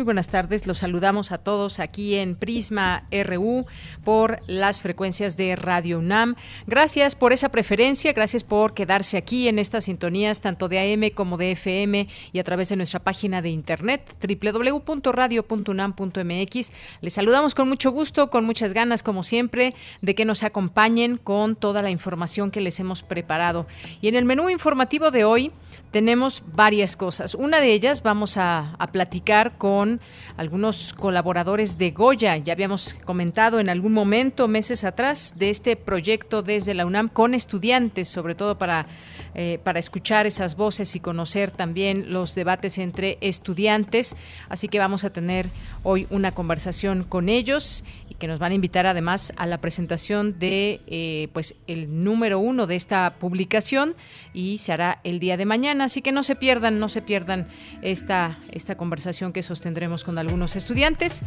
Muy buenas tardes, los saludamos a todos aquí en Prisma RU por las frecuencias de Radio UNAM. Gracias por esa preferencia, gracias por quedarse aquí en estas sintonías tanto de AM como de FM y a través de nuestra página de internet www.radio.unam.mx. Les saludamos con mucho gusto, con muchas ganas como siempre de que nos acompañen con toda la información que les hemos preparado. Y en el menú informativo de hoy tenemos varias cosas. Una de ellas vamos a, platicar con algunos colaboradores de Goya. Ya habíamos comentado en algún momento, meses atrás, de este proyecto desde la UNAM con estudiantes, sobre todo para, eh, para escuchar esas voces y conocer también los debates entre estudiantes. Así que vamos a tener hoy una conversación con ellos que nos van a invitar además a la presentación de eh, pues el número uno de esta publicación y se hará el día de mañana. Así que no se pierdan, no se pierdan esta, esta conversación que sostendremos tendremos con algunos estudiantes.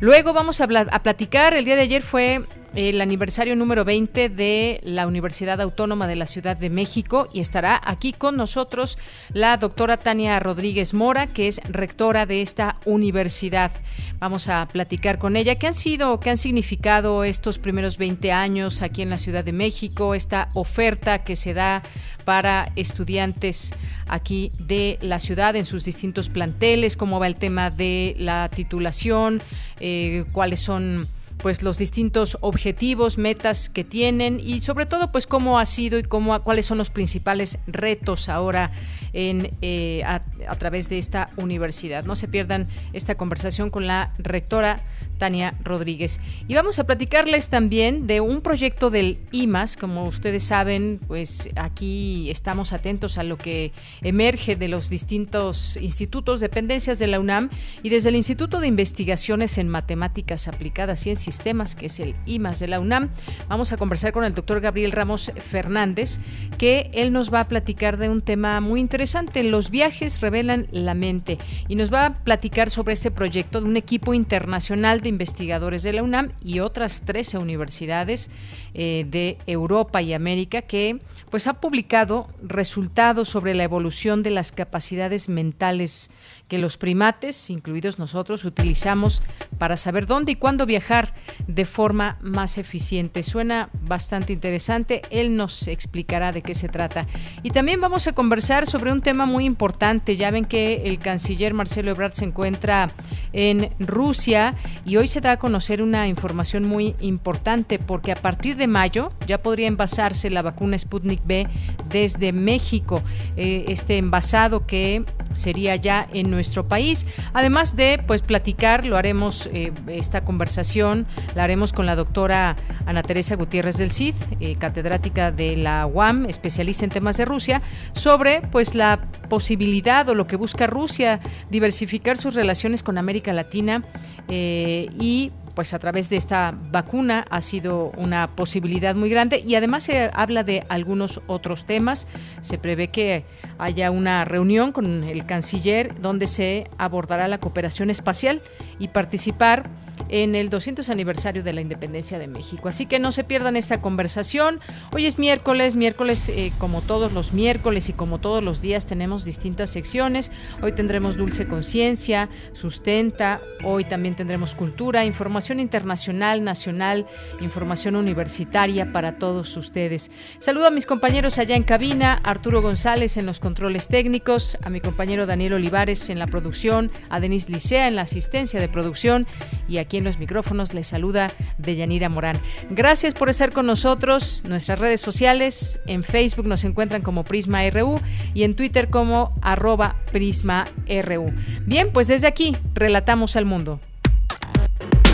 Luego vamos a, a platicar, el día de ayer fue el aniversario número 20 de la Universidad Autónoma de la Ciudad de México y estará aquí con nosotros la doctora Tania Rodríguez Mora, que es rectora de esta universidad. Vamos a platicar con ella. Qué han sido, qué han significado estos primeros 20 años aquí en la Ciudad de México, esta oferta que se da para estudiantes aquí de la ciudad en sus distintos planteles, cómo va el tema de la titulación, eh, cuáles son pues los distintos objetivos, metas que tienen y sobre todo pues cómo ha sido y cómo cuáles son los principales retos ahora en eh, a, través de esta universidad. No se pierdan esta conversación con la rectora Tania Rodríguez. Y vamos a platicarles también de un proyecto del IMAS. Como ustedes saben, pues aquí estamos atentos a lo que emerge de los distintos institutos, dependencias de la UNAM y desde el Instituto de Investigaciones en Matemáticas Aplicadas en Sistemas, que es el IMAS de la UNAM. Vamos a conversar con el doctor Gabriel Ramos Fernández, que él nos va a platicar de un tema muy interesante. Los viajes revelan la mente y nos va a platicar sobre este proyecto de un equipo internacional de investigadores de la UNAM y otras 13 universidades eh, de Europa y América que pues ha publicado resultados sobre la evolución de las capacidades mentales que los primates, incluidos nosotros, utilizamos para saber dónde y cuándo viajar de forma más eficiente. Suena bastante interesante, él nos explicará de qué se trata. Y también vamos a conversar sobre un tema muy importante. Ya ven que el canciller Marcelo Ebrard se encuentra en Rusia y hoy se da a conocer una información muy importante porque a partir de mayo ya podría envasarse la vacuna Sputnik B desde México. Eh, este envasado que sería ya en nuestro país. Además de pues platicar, lo haremos eh, esta conversación, la haremos con la doctora Ana Teresa Gutiérrez del CID, eh, catedrática de la UAM, especialista en temas de Rusia, sobre pues la posibilidad o lo que busca Rusia, diversificar sus relaciones con América Latina eh, y pues a través de esta vacuna ha sido una posibilidad muy grande y además se habla de algunos otros temas. Se prevé que haya una reunión con el canciller donde se abordará la cooperación espacial y participar en el 200 aniversario de la independencia de México. Así que no se pierdan esta conversación. Hoy es miércoles, miércoles eh, como todos los miércoles y como todos los días tenemos distintas secciones. Hoy tendremos Dulce Conciencia, Sustenta, hoy también tendremos Cultura, Información Internacional, Nacional, Información Universitaria para todos ustedes. Saludo a mis compañeros allá en cabina, Arturo González en los controles técnicos, a mi compañero Daniel Olivares en la producción, a Denis Licea en la asistencia de producción y a aquí en los micrófonos les saluda Deyanira Morán. Gracias por estar con nosotros. Nuestras redes sociales, en Facebook nos encuentran como Prisma RU y en Twitter como arroba Prisma RU. Bien, pues desde aquí relatamos al mundo.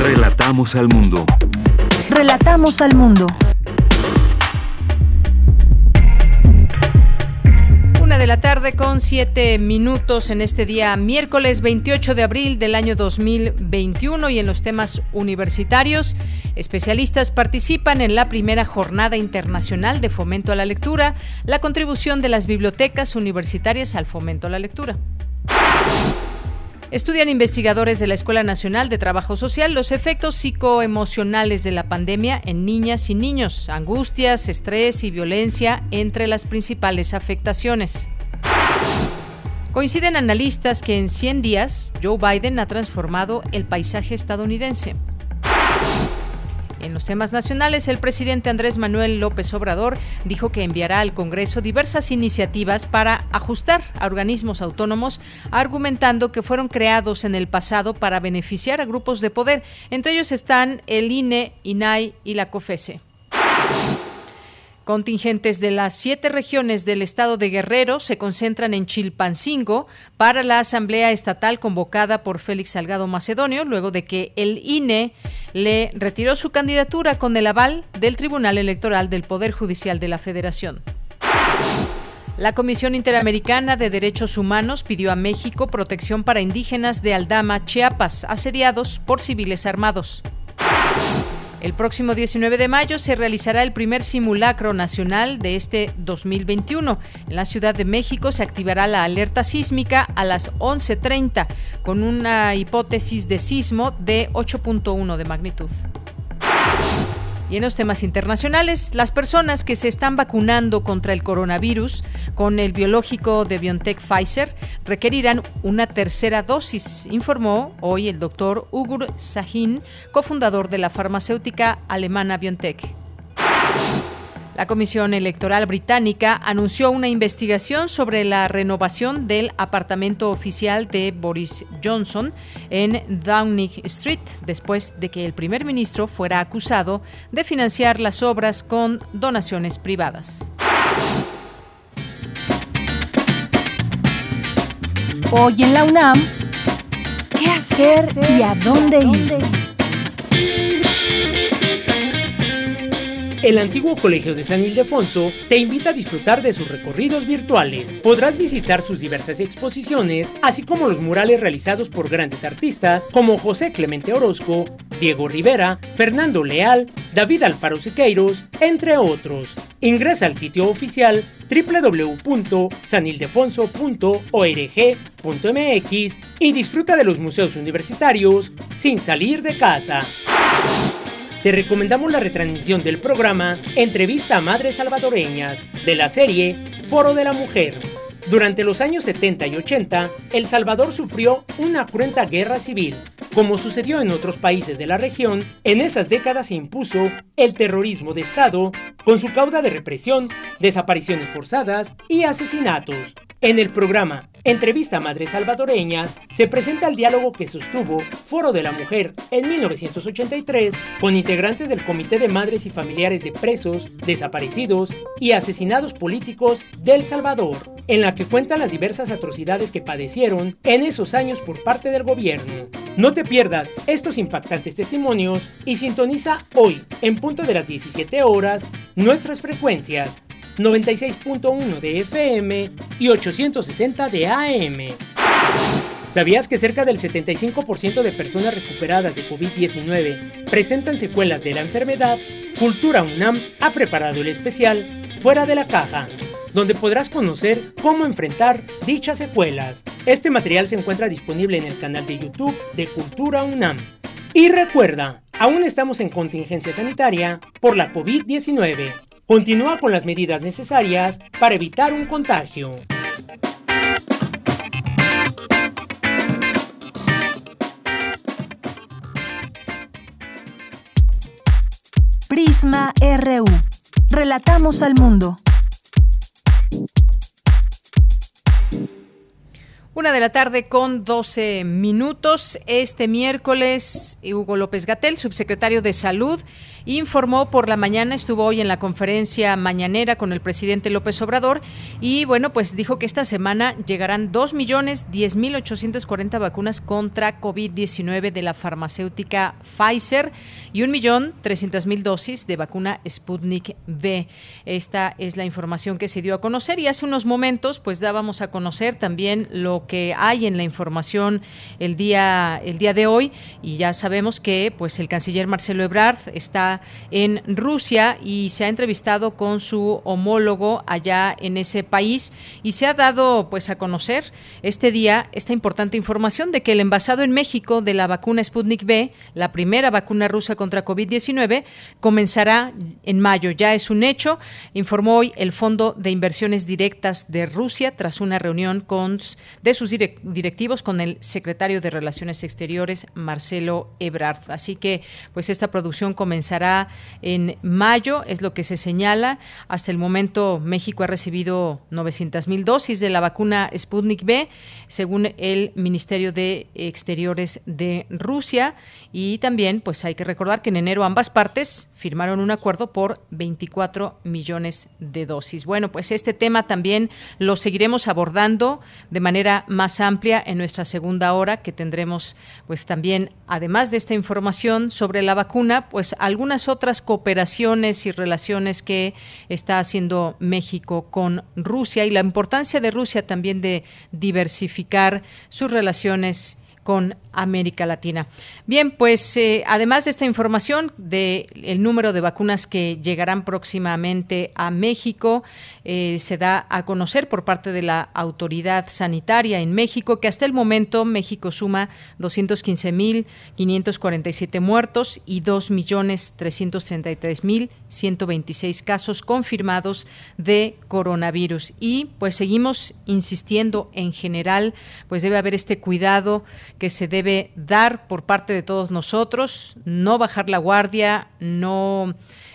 Relatamos al mundo. Relatamos al mundo. De la tarde con siete minutos en este día miércoles 28 de abril del año 2021 y en los temas universitarios. Especialistas participan en la primera jornada internacional de fomento a la lectura, la contribución de las bibliotecas universitarias al fomento a la lectura. Estudian investigadores de la Escuela Nacional de Trabajo Social los efectos psicoemocionales de la pandemia en niñas y niños, angustias, estrés y violencia entre las principales afectaciones. Coinciden analistas que en 100 días Joe Biden ha transformado el paisaje estadounidense. En los temas nacionales, el presidente Andrés Manuel López Obrador dijo que enviará al Congreso diversas iniciativas para ajustar a organismos autónomos, argumentando que fueron creados en el pasado para beneficiar a grupos de poder. Entre ellos están el INE, INAI y la COFESE. Contingentes de las siete regiones del estado de Guerrero se concentran en Chilpancingo para la asamblea estatal convocada por Félix Salgado Macedonio, luego de que el INE le retiró su candidatura con el aval del Tribunal Electoral del Poder Judicial de la Federación. La Comisión Interamericana de Derechos Humanos pidió a México protección para indígenas de Aldama, Chiapas, asediados por civiles armados. El próximo 19 de mayo se realizará el primer simulacro nacional de este 2021. En la Ciudad de México se activará la alerta sísmica a las 11.30 con una hipótesis de sismo de 8.1 de magnitud. Y en los temas internacionales, las personas que se están vacunando contra el coronavirus con el biológico de BioNTech Pfizer requerirán una tercera dosis, informó hoy el doctor Ugur Sahin, cofundador de la farmacéutica alemana BioNTech. La Comisión Electoral Británica anunció una investigación sobre la renovación del apartamento oficial de Boris Johnson en Downing Street, después de que el primer ministro fuera acusado de financiar las obras con donaciones privadas. Hoy en la UNAM, ¿qué hacer y a dónde ir? El antiguo Colegio de San Ildefonso te invita a disfrutar de sus recorridos virtuales. Podrás visitar sus diversas exposiciones, así como los murales realizados por grandes artistas como José Clemente Orozco, Diego Rivera, Fernando Leal, David Alfaro Siqueiros, entre otros. Ingresa al sitio oficial www.sanildefonso.org.mx y disfruta de los museos universitarios sin salir de casa te recomendamos la retransmisión del programa Entrevista a Madres Salvadoreñas de la serie Foro de la Mujer. Durante los años 70 y 80, El Salvador sufrió una cruenta guerra civil. Como sucedió en otros países de la región, en esas décadas se impuso el terrorismo de Estado con su cauda de represión, desapariciones forzadas y asesinatos. En el programa Entrevista a Madres Salvadoreñas se presenta el diálogo que sostuvo Foro de la Mujer en 1983 con integrantes del Comité de Madres y Familiares de Presos, Desaparecidos y Asesinados Políticos del Salvador, en la que cuentan las diversas atrocidades que padecieron en esos años por parte del gobierno. No te pierdas estos impactantes testimonios y sintoniza hoy, en punto de las 17 horas, nuestras frecuencias 96.1 de FM y 860 de AM. ¿Sabías que cerca del 75% de personas recuperadas de COVID-19 presentan secuelas de la enfermedad? Cultura UNAM ha preparado el especial Fuera de la Caja, donde podrás conocer cómo enfrentar dichas secuelas. Este material se encuentra disponible en el canal de YouTube de Cultura UNAM. Y recuerda, aún estamos en contingencia sanitaria por la COVID-19. Continúa con las medidas necesarias para evitar un contagio. Prisma RU. Relatamos al mundo. Una de la tarde con 12 minutos. Este miércoles, Hugo López Gatel, subsecretario de Salud, informó por la mañana, estuvo hoy en la conferencia mañanera con el presidente López Obrador y bueno, pues dijo que esta semana llegarán 2 millones 10 mil 840 vacunas contra COVID-19 de la farmacéutica Pfizer y un millón 300 mil dosis de vacuna Sputnik V. Esta es la información que se dio a conocer y hace unos momentos pues dábamos a conocer también lo que hay en la información el día, el día de hoy y ya sabemos que pues el canciller Marcelo Ebrard está en Rusia y se ha entrevistado con su homólogo allá en ese país y se ha dado pues a conocer este día esta importante información de que el envasado en México de la vacuna Sputnik V, la primera vacuna rusa contra COVID-19, comenzará en mayo. Ya es un hecho, informó hoy el Fondo de Inversiones Directas de Rusia tras una reunión con de sus directivos con el secretario de Relaciones Exteriores, Marcelo Ebrard. Así que, pues esta producción comenzará en mayo, es lo que se señala. Hasta el momento, México ha recibido 900 mil dosis de la vacuna Sputnik B, según el Ministerio de Exteriores de Rusia. Y también, pues hay que recordar que en enero ambas partes firmaron un acuerdo por 24 millones de dosis. Bueno, pues este tema también lo seguiremos abordando de manera más amplia en nuestra segunda hora que tendremos pues también además de esta información sobre la vacuna pues algunas otras cooperaciones y relaciones que está haciendo México con Rusia y la importancia de Rusia también de diversificar sus relaciones con América Latina. Bien, pues eh, además de esta información de el número de vacunas que llegarán próximamente a México, eh, se da a conocer por parte de la autoridad sanitaria en México que hasta el momento México suma 215.547 muertos y 2.333.126 casos confirmados de coronavirus. Y pues seguimos insistiendo en general, pues debe haber este cuidado que se debe dar por parte de todos nosotros, no bajar la guardia, no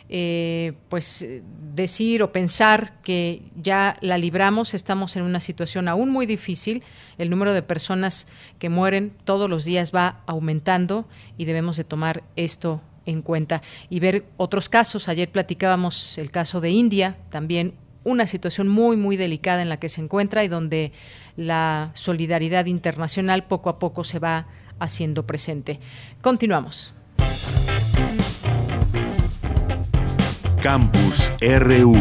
eh, pues decir o pensar que ya la libramos, estamos en una situación aún muy difícil, el número de personas que mueren todos los días va aumentando y debemos de tomar esto en cuenta y ver otros casos. Ayer platicábamos el caso de India, también una situación muy, muy delicada en la que se encuentra y donde la solidaridad internacional poco a poco se va haciendo presente. Continuamos. Campus RU.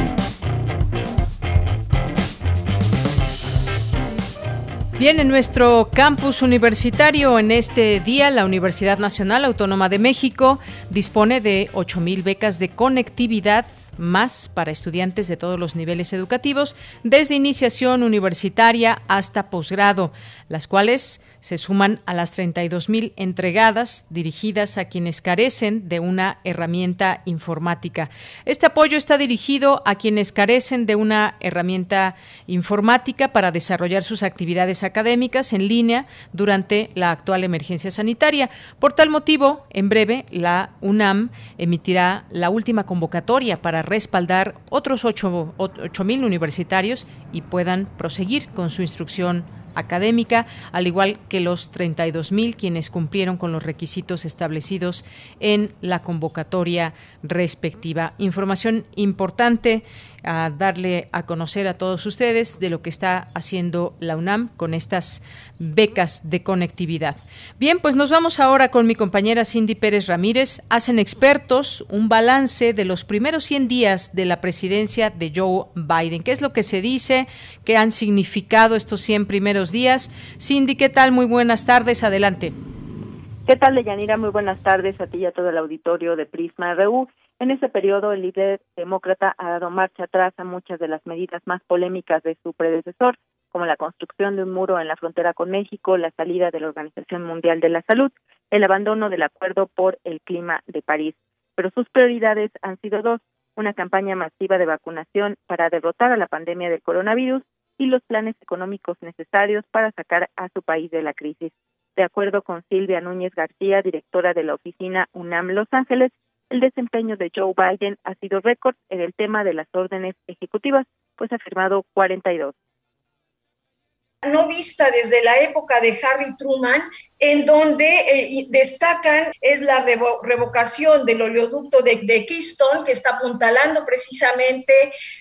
Bien, en nuestro campus universitario en este día, la Universidad Nacional Autónoma de México dispone de 8.000 becas de conectividad más para estudiantes de todos los niveles educativos, desde iniciación universitaria hasta posgrado, las cuales se suman a las 32.000 entregadas dirigidas a quienes carecen de una herramienta informática. Este apoyo está dirigido a quienes carecen de una herramienta informática para desarrollar sus actividades académicas en línea durante la actual emergencia sanitaria. Por tal motivo, en breve, la UNAM emitirá la última convocatoria para respaldar otros 8.000 universitarios y puedan proseguir con su instrucción académica, al igual que los 32.000 quienes cumplieron con los requisitos establecidos en la convocatoria respectiva. Información importante a darle a conocer a todos ustedes de lo que está haciendo la UNAM con estas becas de conectividad. Bien, pues nos vamos ahora con mi compañera Cindy Pérez Ramírez. Hacen expertos un balance de los primeros 100 días de la presidencia de Joe Biden. ¿Qué es lo que se dice? ¿Qué han significado estos 100 primeros días? Cindy, ¿qué tal? Muy buenas tardes. Adelante. ¿Qué tal, Deyanira? Muy buenas tardes a ti y a todo el auditorio de Prisma RU. En ese periodo, el líder demócrata ha dado marcha atrás a muchas de las medidas más polémicas de su predecesor, como la construcción de un muro en la frontera con México, la salida de la Organización Mundial de la Salud, el abandono del Acuerdo por el Clima de París. Pero sus prioridades han sido dos, una campaña masiva de vacunación para derrotar a la pandemia del coronavirus y los planes económicos necesarios para sacar a su país de la crisis. De acuerdo con Silvia Núñez García, directora de la oficina UNAM Los Ángeles, el desempeño de Joe Biden ha sido récord en el tema de las órdenes ejecutivas, pues ha firmado 42. no vista desde la época de Harry Truman, en donde eh, destacan es la revocación del oleoducto de, Keystone, que está apuntalando precisamente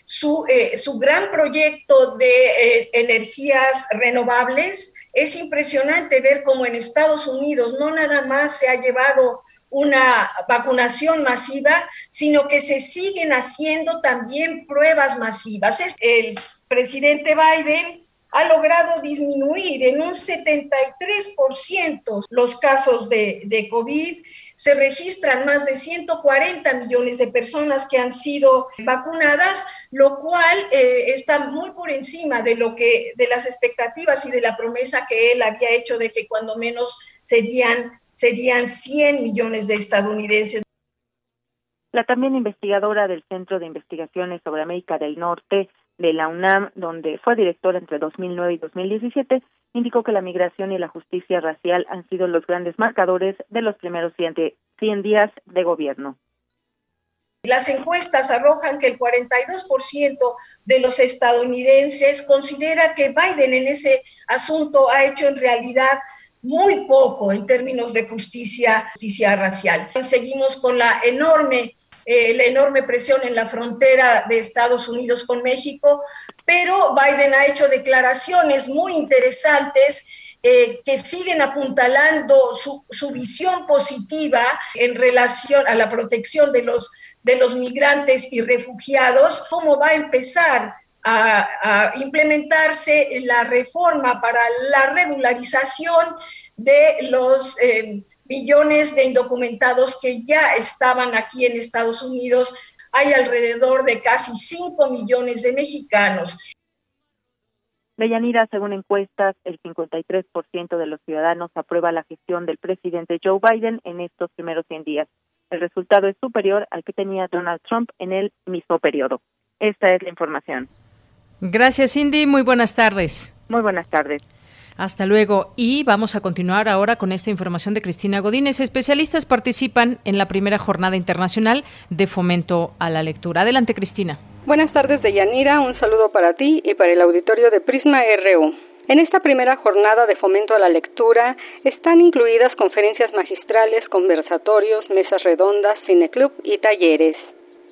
su, eh, su gran proyecto de eh, energías renovables. Es impresionante ver cómo en Estados Unidos no nada más se ha llevado una vacunación masiva, sino que se siguen haciendo también pruebas masivas. El presidente Biden ha logrado disminuir en un 73% los casos de, de, COVID. Se registran más de 140 millones de personas que han sido vacunadas, lo cual eh, está muy por encima de lo que de las expectativas y de la promesa que él había hecho de que cuando menos serían serían 100 millones de estadounidenses. La también investigadora del Centro de Investigaciones sobre América del Norte, de la UNAM, donde fue directora entre 2009 y 2017, indicó que la migración y la justicia racial han sido los grandes marcadores de los primeros 100 días de gobierno. Las encuestas arrojan que el 42% de los estadounidenses considera que Biden en ese asunto ha hecho en realidad muy poco en términos de justicia, justicia racial. Seguimos con la enorme eh, la enorme presión en la frontera de Estados Unidos con México, pero Biden ha hecho declaraciones muy interesantes eh, que siguen apuntalando su, su, visión positiva en relación a la protección de los, de los migrantes y refugiados, cómo va a empezar a, implementarse la reforma para la regularización de los... Eh, millones de indocumentados que ya estaban aquí en Estados Unidos. Hay alrededor de casi 5 millones de mexicanos. Deyanira, según encuestas, el 53% de los ciudadanos aprueba la gestión del presidente Joe Biden en estos primeros 100 días. El resultado es superior al que tenía Donald Trump en el mismo periodo. Esta es la información. Gracias, Cindy. Muy buenas tardes. Muy buenas tardes. Hasta luego. Y vamos a continuar ahora con esta información de Cristina Godínez. Especialistas participan en la primera jornada internacional de fomento a la lectura. Adelante, Cristina. Buenas tardes, Deyanira. Un saludo para ti y para el auditorio de Prisma RU. En esta primera jornada de fomento a la lectura están incluidas conferencias magistrales, conversatorios, mesas redondas, cineclub y talleres.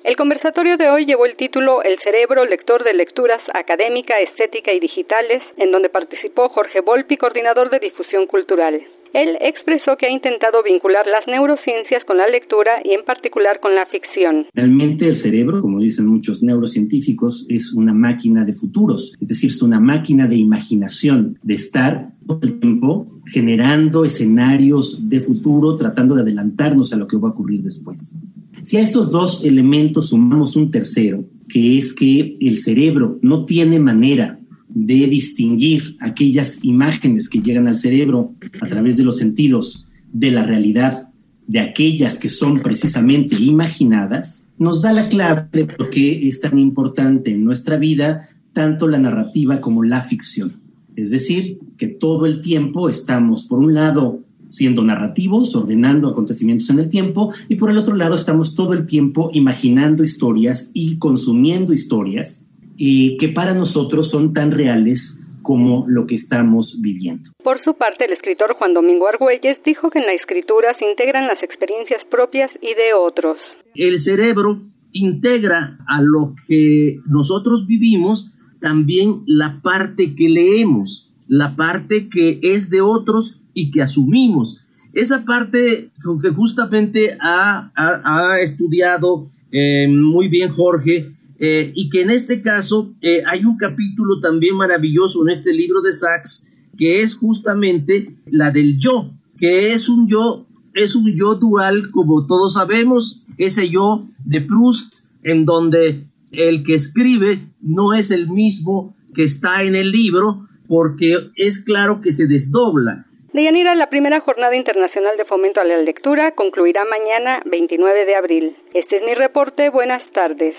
El conversatorio de hoy llevó el título El cerebro, lector de lecturas académica, estética y digitales, en donde participó Jorge Volpi, coordinador de difusión cultural. Él expresó que ha intentado vincular las neurociencias con la lectura y en particular con la ficción. Realmente el cerebro, como dicen muchos neurocientíficos, es una máquina de futuros, es decir, es una máquina de imaginación, de estar todo el tiempo generando escenarios de futuro, tratando de adelantarnos a lo que va a ocurrir después. Si a estos dos elementos sumamos un tercero, que es que el cerebro no tiene manera de distinguir aquellas imágenes que llegan al cerebro a través de los sentidos de la realidad de aquellas que son precisamente imaginadas, nos da la clave de por qué es tan importante en nuestra vida tanto la narrativa como la ficción. Es decir, que todo el tiempo estamos, por un lado, siendo narrativos, ordenando acontecimientos en el tiempo, y por el otro lado estamos todo el tiempo imaginando historias y consumiendo historias y que para nosotros son tan reales como lo que estamos viviendo. Por su parte, el escritor Juan Domingo Argüelles dijo que en la escritura se integran las experiencias propias y de otros. El cerebro integra a lo que nosotros vivimos también la parte que leemos, la parte que es de otros y que asumimos. Esa parte que justamente ha, estudiado eh, muy bien Jorge eh, y que en este caso eh, hay un capítulo también maravilloso en este libro de Sachs que es justamente la del yo, que es un yo, es un yo dual, como todos sabemos, ese yo de Proust, en donde el que escribe no es el mismo que está en el libro, porque es claro que se desdobla. Deyanira, la primera jornada internacional de fomento a la lectura concluirá mañana 29 de abril. Este es mi reporte. Buenas tardes.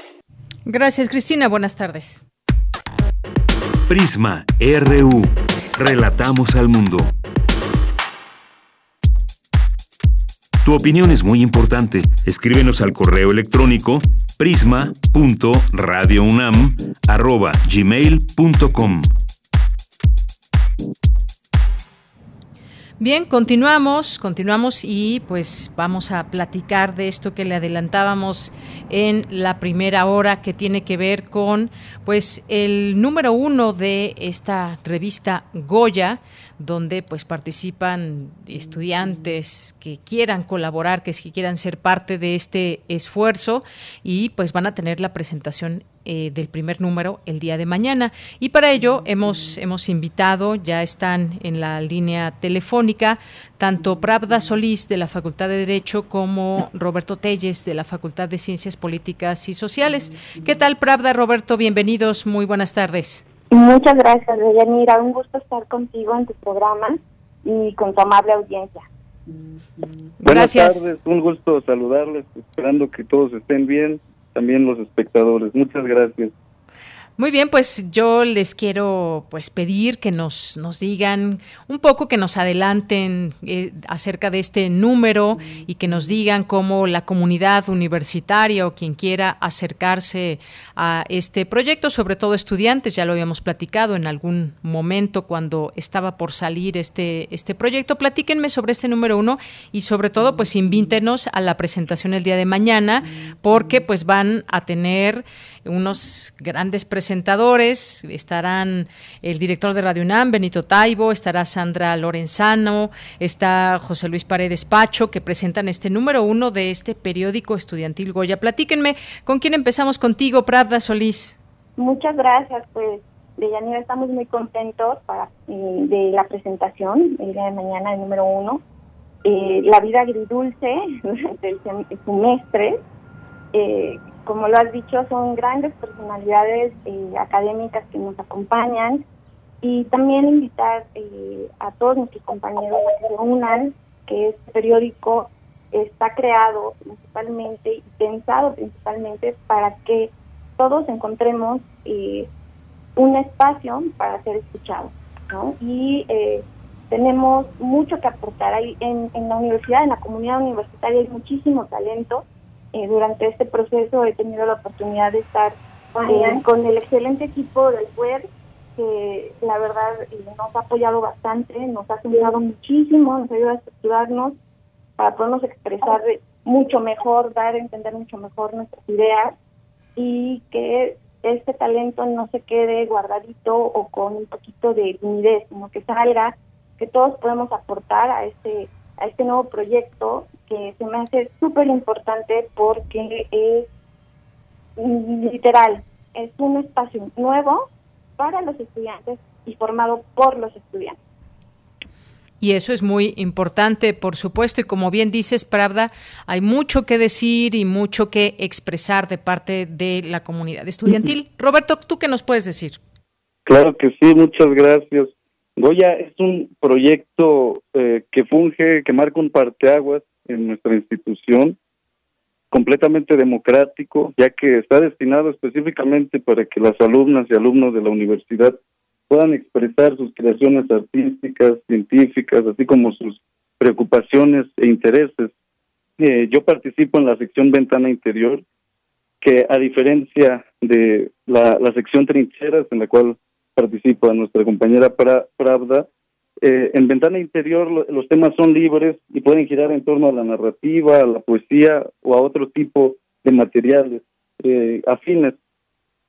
Gracias, Cristina. Buenas tardes. Prisma RU. Relatamos al mundo. Tu opinión es muy importante. Escríbenos al correo electrónico prisma.radiounam@gmail.com. Bien, continuamos, continuamos y pues vamos a platicar de esto que le adelantábamos en la primera hora que tiene que ver con pues el número uno de esta revista Goya donde pues participan estudiantes que quieran colaborar, que quieran ser parte de este esfuerzo y pues van a tener la presentación eh, del primer número el día de mañana. Y para ello hemos, hemos invitado, ya están en la línea telefónica, tanto Pravda Solís de la Facultad de Derecho como Roberto Telles de la Facultad de Ciencias Políticas y Sociales. ¿Qué tal, Pravda, Roberto? Bienvenidos, muy buenas tardes. Muchas gracias, Deyanira. Un gusto estar contigo en tu programa y con tu amable audiencia. Buenas tardes, un gusto saludarles, esperando que todos estén bien también los espectadores. Muchas gracias. Muy bien, pues yo les quiero pues pedir que nos, nos digan un poco, que nos adelanten eh, acerca de este número y que nos digan cómo la comunidad universitaria o quien quiera acercarse a este proyecto, sobre todo estudiantes, ya lo habíamos platicado en algún momento cuando estaba por salir este, este proyecto. Platíquenme sobre este número uno y sobre todo pues invítenos a la presentación el día de mañana porque pues van a tener unos grandes presentadores. Estarán el director de Radio UNAM, Benito Taibo, estará Sandra Lorenzano, está José Luis Paredes Pacho, que presentan este número uno de este periódico estudiantil Goya. Platíquenme, ¿con quién empezamos contigo, Pravda Solís? Muchas gracias, pues. De Yanira estamos muy contentos para, eh, de la presentación el día de mañana, el número uno. Eh, la vida agridulce del semestre, eh, como lo has dicho, son grandes personalidades eh, académicas que nos acompañan y también invitar eh, a todos nuestros compañeros a que se unan, que este periódico está creado principalmente y pensado principalmente para que todos encontremos eh, un espacio para ser escuchados. ¿no? Y tenemos mucho que aportar ahí en, en la universidad, en la comunidad universitaria hay muchísimo talento eh, durante este proceso he tenido la oportunidad de estar eh, con el excelente equipo del PUER, que la verdad eh, nos ha apoyado bastante, nos ha ayudado muchísimo, nos ayuda a estructurarnos para podernos expresar mucho mejor, dar a entender mucho mejor nuestras ideas y que este talento no se quede guardadito o con un poquito de timidez, sino que salga, que todos podemos aportar a este a este nuevo proyecto que se me hace súper importante porque es literal, es un espacio nuevo para los estudiantes y formado por los estudiantes. Y eso es muy importante, por supuesto, y como bien dices, Pravda, hay mucho que decir y mucho que expresar de parte de la comunidad estudiantil. Roberto, ¿tú qué nos puedes decir? Claro que sí, muchas gracias. Goya es un proyecto eh, que funge, que marca un parteaguas en nuestra institución, completamente democrático, ya que está destinado específicamente para que las alumnas y alumnos de la universidad puedan expresar sus creaciones artísticas, científicas, así como sus preocupaciones e intereses. Eh, yo participo en la sección Ventana Interior, que a diferencia de la, la sección Trincheras, en la cual participa nuestra compañera Pravda. Eh, en Ventana Interior los temas son libres y pueden girar en torno a la narrativa, a la poesía o a otro tipo de materiales eh, afines.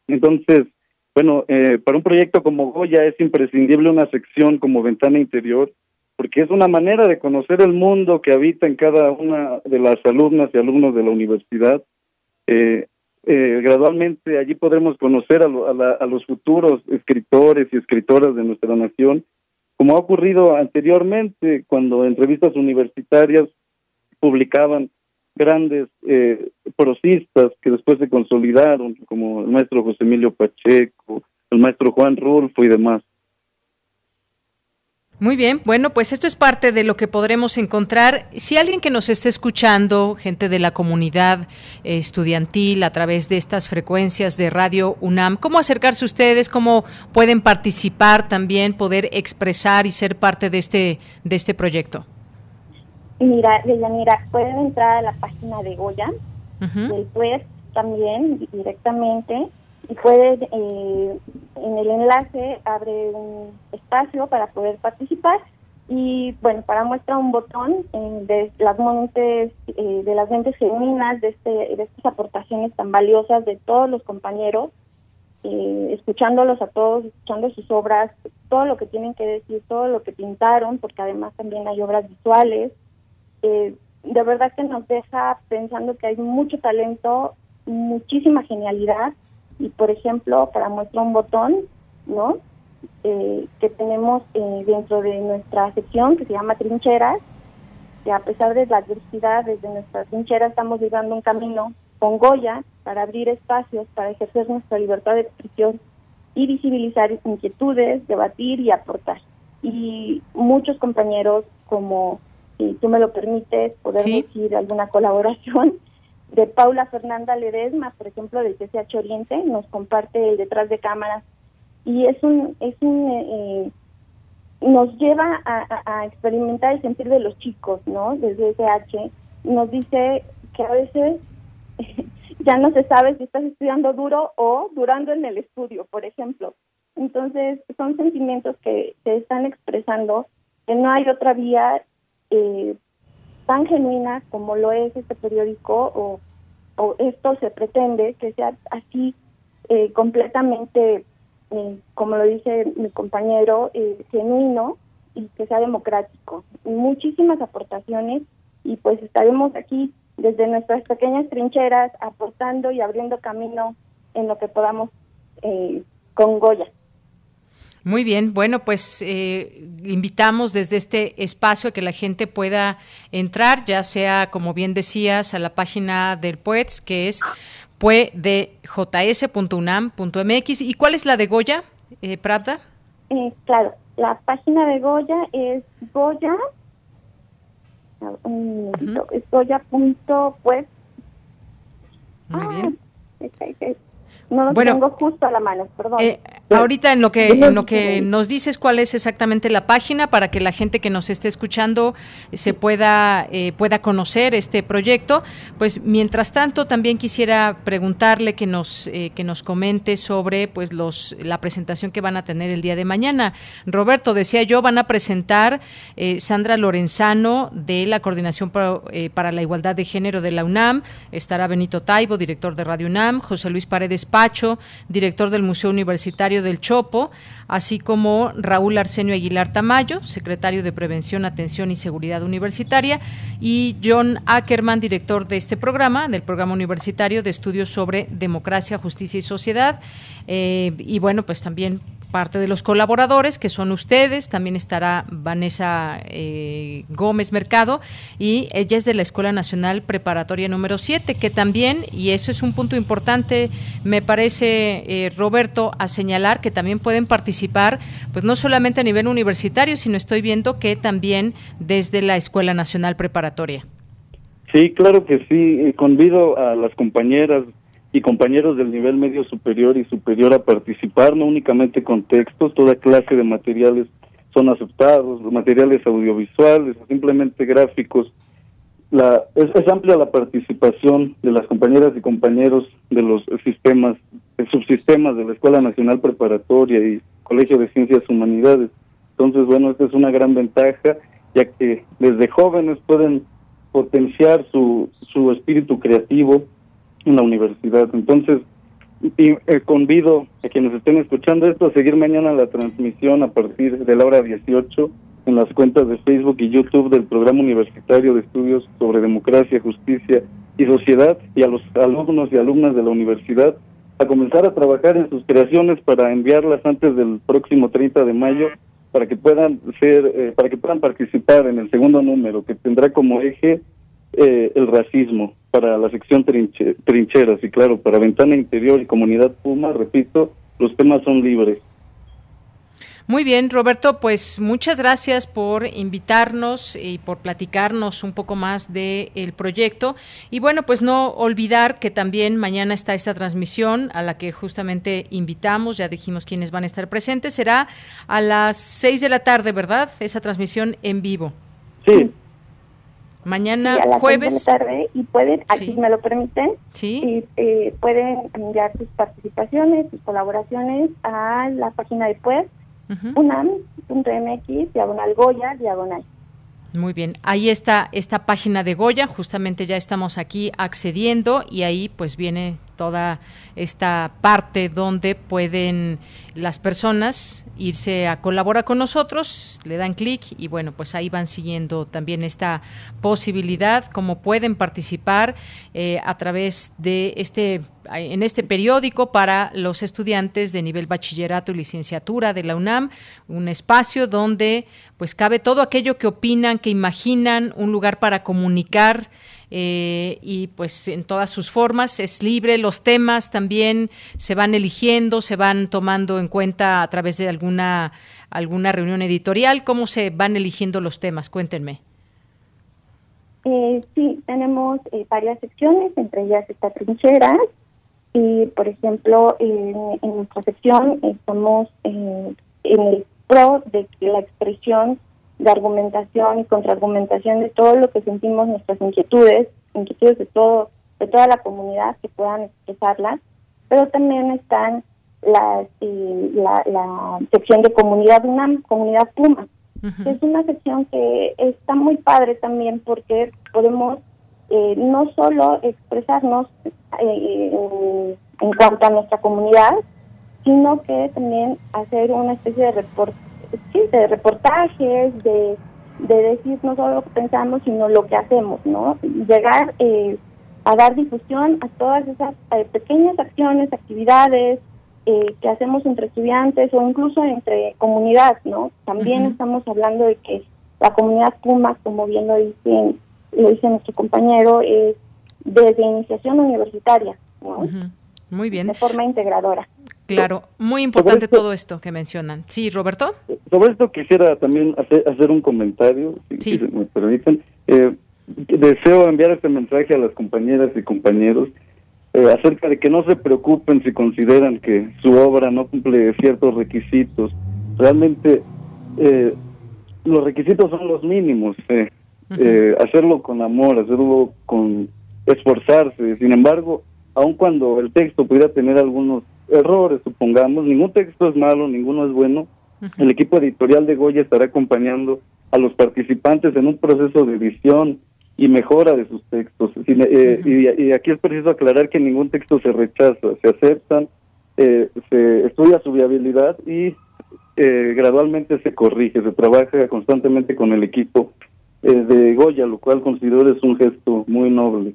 Entonces, bueno, eh, para un proyecto como Goya es imprescindible una sección como Ventana Interior, porque es una manera de conocer el mundo que habita en cada una de las alumnas y alumnos de la universidad. Eh, eh, gradualmente allí podremos conocer a, a, los futuros escritores y escritoras de nuestra nación, como ha ocurrido anteriormente cuando en revistas universitarias publicaban grandes eh, prosistas que después se consolidaron, como el maestro José Emilio Pacheco, el maestro Juan Rulfo y demás. Muy bien, bueno, pues esto es parte de lo que podremos encontrar. Si alguien que nos esté escuchando, gente de la comunidad estudiantil a través de estas frecuencias de Radio UNAM, ¿cómo acercarse ustedes? ¿Cómo pueden participar también, poder expresar y ser parte de este, de este proyecto? Mira, mira, pueden entrar a la página de Goya, del PUES también directamente y pueden, eh, en el enlace abre un espacio para poder participar y bueno, para muestra un botón eh, de las mentes, eh, de las mentes genuinas, de, este, de estas aportaciones tan valiosas de todos los compañeros, eh, escuchándolos a todos, escuchando sus obras, todo lo que tienen que decir, todo lo que pintaron, porque además también hay obras visuales. de verdad que nos deja pensando que hay mucho talento, muchísima genialidad, y por ejemplo, para muestra un botón, ¿no? Eh, que tenemos eh, dentro de nuestra sección que se llama Trincheras, que a pesar de la adversidad, desde nuestra trinchera estamos llevando un camino con Goya para abrir espacios, para ejercer nuestra libertad de expresión y visibilizar inquietudes, debatir y aportar. Y muchos compañeros, como si tú me lo permites, poder decir alguna colaboración, de Paula Fernanda Ledesma, por ejemplo, del TCH Oriente, nos comparte el detrás de cámaras y es un, es un eh, nos lleva a, experimentar el sentir de los chicos, ¿no? Desde SH, nos dice que a veces ya no se sabe si estás estudiando duro o durando en el estudio, por ejemplo. Entonces, son sentimientos que se están expresando, que no hay otra vía eh, tan genuina como lo es este periódico o, o esto se pretende que sea así eh, completamente eh, como lo dice mi compañero, eh, genuino y que sea democrático. Muchísimas aportaciones y pues estaremos aquí desde nuestras pequeñas trincheras aportando y abriendo camino en lo que podamos eh, con Goya. Muy bien, bueno, pues invitamos desde este espacio a que la gente pueda entrar, ya sea, como bien decías, a la página del PUETS, que es fue de js.unam.mx. ¿Y cuál es la de Goya, eh, Pravda? Eh, claro, la página de Goya es Goya, un es goya.web. Muy ah, bien. No lo tengo justo a la mano, perdón. Eh, ahorita en lo que en lo que nos dices cuál es exactamente la página para que la gente que nos esté escuchando se pueda eh, pueda conocer este proyecto. Pues mientras tanto también quisiera preguntarle que nos eh, que nos comente sobre pues los la presentación que van a tener el día de mañana. Roberto decía yo van a presentar Sandra Lorenzano de la Coordinación para, para la Igualdad de Género de la UNAM, estará Benito Taibo, director de Radio UNAM, José Luis Paredes Pacho, director del Museo Universitario del Chopo, así como Raúl Arsenio Aguilar Tamayo, secretario de Prevención, Atención y Seguridad Universitaria, y John Ackerman, director de este programa, del programa universitario de estudios sobre democracia, justicia y sociedad. Eh, y bueno, pues también parte de los colaboradores, que son ustedes, también estará Vanessa eh, Gómez Mercado, y ella es de la Escuela Nacional Preparatoria número 7, que también, y eso es un punto importante, me parece, eh, Roberto, a señalar que también pueden participar, pues no solamente a nivel universitario, sino estoy viendo que también desde la Escuela Nacional Preparatoria. Sí, claro que sí. Convido a las compañeras y compañeros del nivel medio superior y superior a participar, no únicamente con textos, toda clase de materiales son aceptados, materiales audiovisuales, simplemente gráficos. La, es, amplia la participación de las compañeras y compañeros de los sistemas, subsistemas de la Escuela Nacional Preparatoria y Colegio de Ciencias Humanidades. Entonces, bueno, esta es una gran ventaja, ya que desde jóvenes pueden potenciar su, su espíritu creativo, en la universidad. Entonces, y, eh, convido a quienes estén escuchando esto a seguir mañana la transmisión a partir de la hora 18 en las cuentas de Facebook y YouTube del Programa Universitario de Estudios sobre Democracia, Justicia y Sociedad y a los alumnos y alumnas de la universidad a comenzar a trabajar en sus creaciones para enviarlas antes del próximo 30 de mayo para que puedan ser eh, para que puedan participar en el segundo número que tendrá como eje eh, el racismo para la sección trincheras y claro, para Ventana Interior y Comunidad Puma, repito, los temas son libres. Muy bien, Roberto, pues muchas gracias por invitarnos y por platicarnos un poco más del el proyecto. Y bueno, pues no olvidar que también mañana está esta transmisión a la que justamente invitamos, ya dijimos quiénes van a estar presentes, será a las seis de la tarde, ¿verdad? Esa transmisión en vivo. Sí, Mañana a las jueves. De la tarde y pueden, aquí me lo permiten, ¿Sí? y eh, pueden enviar sus participaciones, sus colaboraciones a la página de web unam.mx, diagonal Goya, diagonal. Muy bien, ahí está esta página de Goya, justamente ya estamos aquí accediendo y ahí pues viene toda esta parte donde pueden las personas irse a colaborar con nosotros, le dan clic y bueno, pues ahí van siguiendo también esta posibilidad, como pueden participar eh, a través de este en este periódico para los estudiantes de nivel bachillerato y licenciatura de la UNAM, un espacio donde pues cabe todo aquello que opinan, que imaginan, un lugar para comunicar eh, y pues en todas sus formas es libre, los temas también se van eligiendo, se van tomando en cuenta a través de alguna alguna reunión editorial, ¿cómo se van eligiendo los temas? Cuéntenme. Eh, sí, tenemos eh, varias secciones, entre ellas está trincheras, y, por ejemplo, en, nuestra sección estamos en el pro de que la expresión de argumentación y contraargumentación de todo lo que sentimos, nuestras inquietudes, inquietudes de todo de toda la comunidad que puedan expresarlas, pero también están eh, la, la, sección de comunidad UNAM, comunidad Puma, es una sección que está muy padre también porque podemos eh, no solo expresarnos eh, en, cuanto a nuestra comunidad, sino que también hacer una especie de, report de reportajes, de, de decir no solo lo que pensamos, sino lo que hacemos, ¿no? Llegar eh, a dar difusión a todas esas eh, pequeñas acciones, actividades eh, que hacemos entre estudiantes o incluso entre comunidad, ¿no? También estamos hablando de que la comunidad Puma, como bien lo dicen lo dice nuestro compañero, es desde iniciación universitaria, Muy bien. De forma integradora. Claro, muy importante todo esto que mencionan. Sí, Roberto. Sobre esto quisiera también hacer, hacer un comentario, si, me permiten. Eh, deseo enviar este mensaje a las compañeras y compañeros eh, acerca de que no se preocupen si consideran que su obra no cumple ciertos requisitos. Realmente eh, los requisitos son los mínimos. Eh, eh, hacerlo con amor, hacerlo con esforzarse. Sin embargo, aun cuando el texto pudiera tener algunos errores, supongamos, ningún texto es malo, ninguno es bueno, el equipo editorial de Goya estará acompañando a los participantes en un proceso de edición y mejora de sus textos. Eh, y, aquí es preciso aclarar que ningún texto se rechaza, se aceptan, eh, se estudia su viabilidad y gradualmente se corrige, se trabaja constantemente con el equipo de Goya, lo cual considero es un gesto muy noble.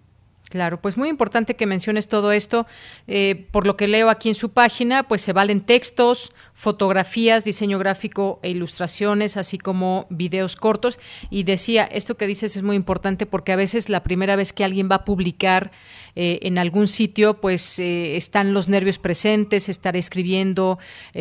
Claro, pues muy importante que menciones todo esto. Eh, por lo que leo aquí en su página, pues se valen textos, fotografías, diseño gráfico e ilustraciones, así como videos cortos. Y decía, esto que dices es muy importante porque a veces la primera vez que alguien va a publicar eh, en algún sitio, pues eh, están los nervios presentes, estaré escribiendo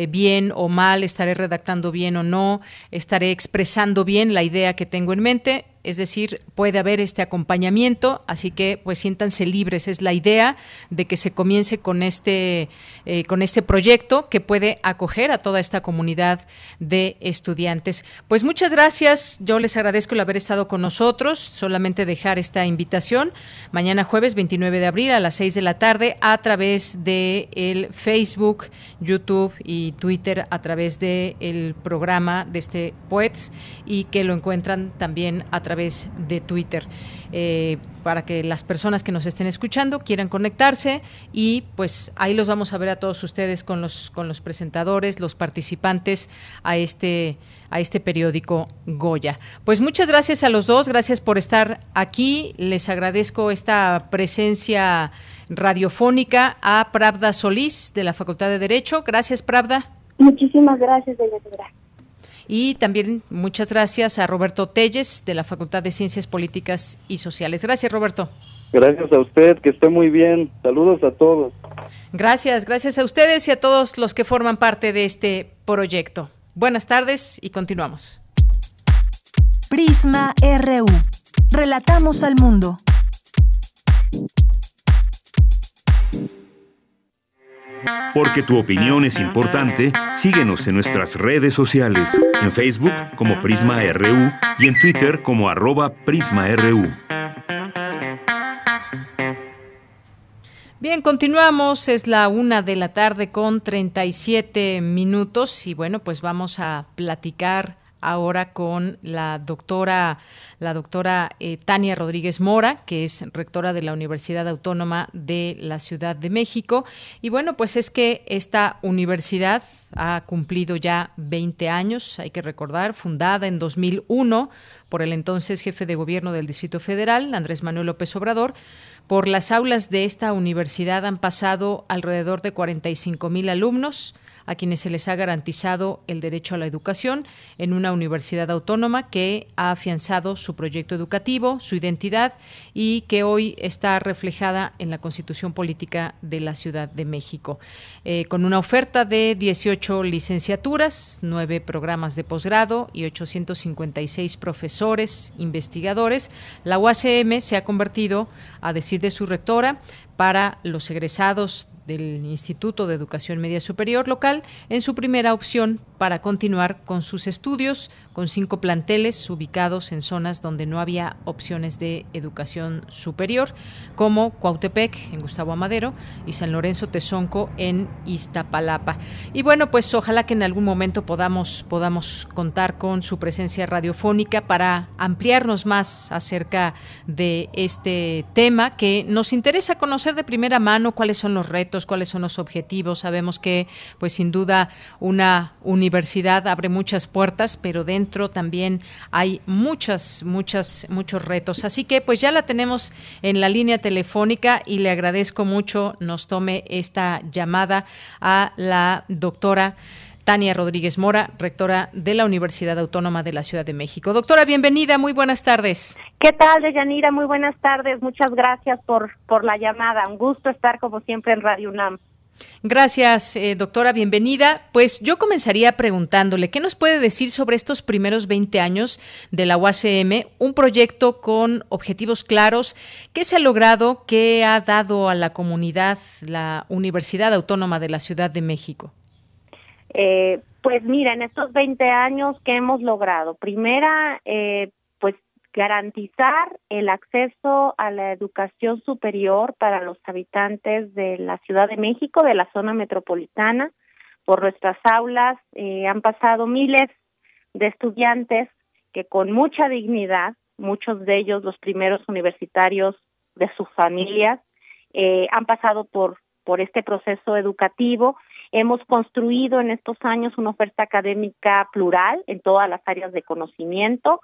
bien o mal, estaré redactando bien o no, estaré expresando bien la idea que tengo en mente es decir, puede haber este acompañamiento, así que pues siéntanse libres, es la idea de que se comience con este, eh, con este proyecto que puede acoger a toda esta comunidad de estudiantes. Pues muchas gracias, yo les agradezco el haber estado con nosotros, solamente dejar esta invitación. Mañana jueves 29 de abril a las 6 de la tarde a través de el Facebook, YouTube y Twitter a través del el programa de este Poets y que lo encuentran también a través través de Twitter. Eh, para que las personas que nos estén escuchando quieran conectarse y pues ahí los vamos a ver a todos ustedes con los con los presentadores, los participantes a este a este periódico Goya. Pues muchas gracias a los dos, gracias por estar aquí. Les agradezco esta presencia radiofónica a Pravda Solís de la Facultad de Derecho. Gracias, Pravda. Muchísimas gracias, Deyanira. Y también muchas gracias a Roberto Telles de la Facultad de Ciencias Políticas y Sociales. Gracias, Roberto. Gracias a usted, que esté muy bien. Saludos a todos. Gracias, gracias a ustedes y a todos los que forman parte de este proyecto. Buenas tardes y continuamos. Prisma RU. Relatamos al mundo. Porque tu opinión es importante, síguenos en nuestras redes sociales, en Facebook como Prisma RU y en Twitter como arroba PrismaRU. Bien, continuamos. Es la una de la tarde con 37 minutos y bueno, pues vamos a platicar ahora con la doctora, la doctora eh, Tania Rodríguez Mora, que es rectora de la Universidad Autónoma de la Ciudad de México. Y bueno, pues es que esta universidad ha cumplido ya 20 años, hay que recordar, fundada en 2001 por el entonces jefe de gobierno del Distrito Federal, Andrés Manuel López Obrador por las aulas de esta universidad han pasado alrededor de 45 mil alumnos a quienes se les ha garantizado el derecho a la educación en una universidad autónoma que ha afianzado su proyecto educativo, su identidad y que hoy está reflejada en la Constitución Política de la Ciudad de México. Eh, con una oferta de 18 licenciaturas, nueve programas de posgrado y 856 profesores, investigadores, la UACM se ha convertido, a decir de su rectora, para los egresados del Instituto de Educación Media Superior local en su primera opción para continuar con sus estudios, con cinco planteles ubicados en zonas donde no había opciones de educación superior, como Cuautepec en Gustavo Amadero y San Lorenzo Tezonco en Iztapalapa. Y bueno, pues ojalá que en algún momento podamos, podamos contar con su presencia radiofónica para ampliarnos más acerca de este tema que nos interesa conocer de primera mano cuáles son los retos, cuáles son los objetivos. Sabemos que, pues sin duda, una universidad abre muchas puertas, pero dentro también hay muchas, muchas, muchos retos. Así que pues ya la tenemos en la línea telefónica y le agradezco mucho nos tome esta llamada a la doctora. Tania Rodríguez Mora, rectora de la Universidad Autónoma de la Ciudad de México. Doctora, bienvenida, muy buenas tardes. ¿Qué tal, Deyanira? Muy buenas tardes, muchas gracias por, por la llamada. Un gusto estar como siempre en Radio UNAM. Gracias, eh, doctora, bienvenida. Pues yo comenzaría preguntándole, ¿qué nos puede decir sobre estos primeros 20 años de la UACM? Un proyecto con objetivos claros. ¿Qué se ha logrado? ¿Qué ha dado a la comunidad la Universidad Autónoma de la Ciudad de México? Eh, pues mira, en estos 20 años, ¿qué hemos logrado? Primera, eh, garantizar el acceso a la educación superior para los habitantes de la Ciudad de México, de la zona metropolitana. Por nuestras aulas eh, han pasado miles de estudiantes que con mucha dignidad, muchos de ellos los primeros universitarios de sus familias, eh, han pasado por, por este proceso educativo. Hemos construido en estos años una oferta académica plural en todas las áreas de conocimiento,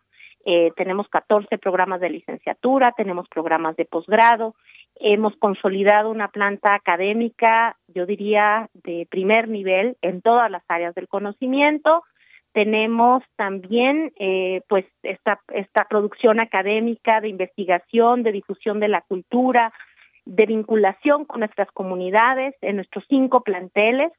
eh, tenemos 14 programas de licenciatura, tenemos programas de posgrado, hemos consolidado una planta académica, yo diría, de primer nivel en todas las áreas del conocimiento. Tenemos también, eh, pues, esta, esta producción académica de investigación, de difusión de la cultura, de vinculación con nuestras comunidades en nuestros cinco planteles,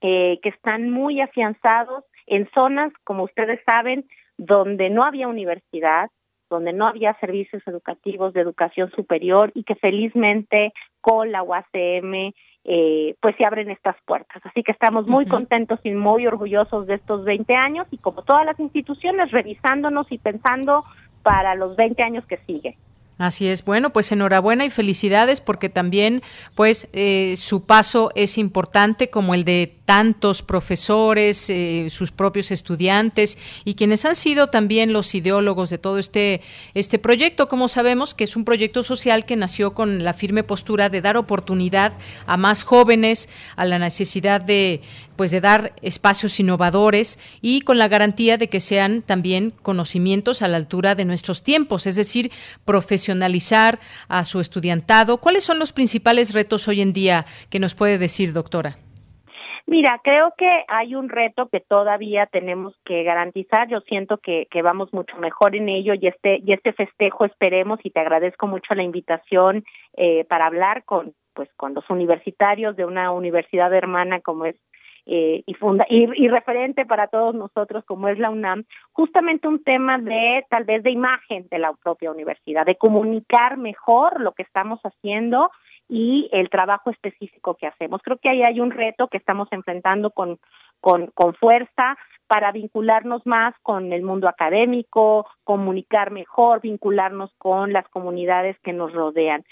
eh, que están muy afianzados en zonas, como ustedes saben, donde no había universidad, donde no había servicios educativos de educación superior y que felizmente con la UACM eh, pues se abren estas puertas. Así que estamos muy contentos y muy orgullosos de estos 20 años y como todas las instituciones revisándonos y pensando para los 20 años que siguen. Así es. Bueno, pues enhorabuena y felicidades porque también, pues, eh, su paso es importante como el de tantos profesores, eh, sus propios estudiantes y quienes han sido también los ideólogos de todo este, este proyecto, como sabemos que es un proyecto social que nació con la firme postura de dar oportunidad a más jóvenes, a la necesidad de, pues de dar espacios innovadores y con la garantía de que sean también conocimientos a la altura de nuestros tiempos, es decir, profesionalizar a su estudiantado. ¿Cuáles son los principales retos hoy en día que nos puede decir, doctora? Mira, creo que hay un reto que todavía tenemos que garantizar. Yo siento que, que vamos mucho mejor en ello y este y este festejo esperemos y te agradezco mucho la invitación eh, para hablar con pues con los universitarios de una universidad hermana como es eh, y, funda y, y, referente para todos nosotros como es la UNAM, justamente un tema de tal vez de imagen de la propia universidad, de comunicar mejor lo que estamos haciendo y el trabajo específico que hacemos. Creo que ahí hay un reto que estamos enfrentando con, con, con fuerza para vincularnos más con el mundo académico, comunicar mejor, vincularnos con las comunidades que nos rodean.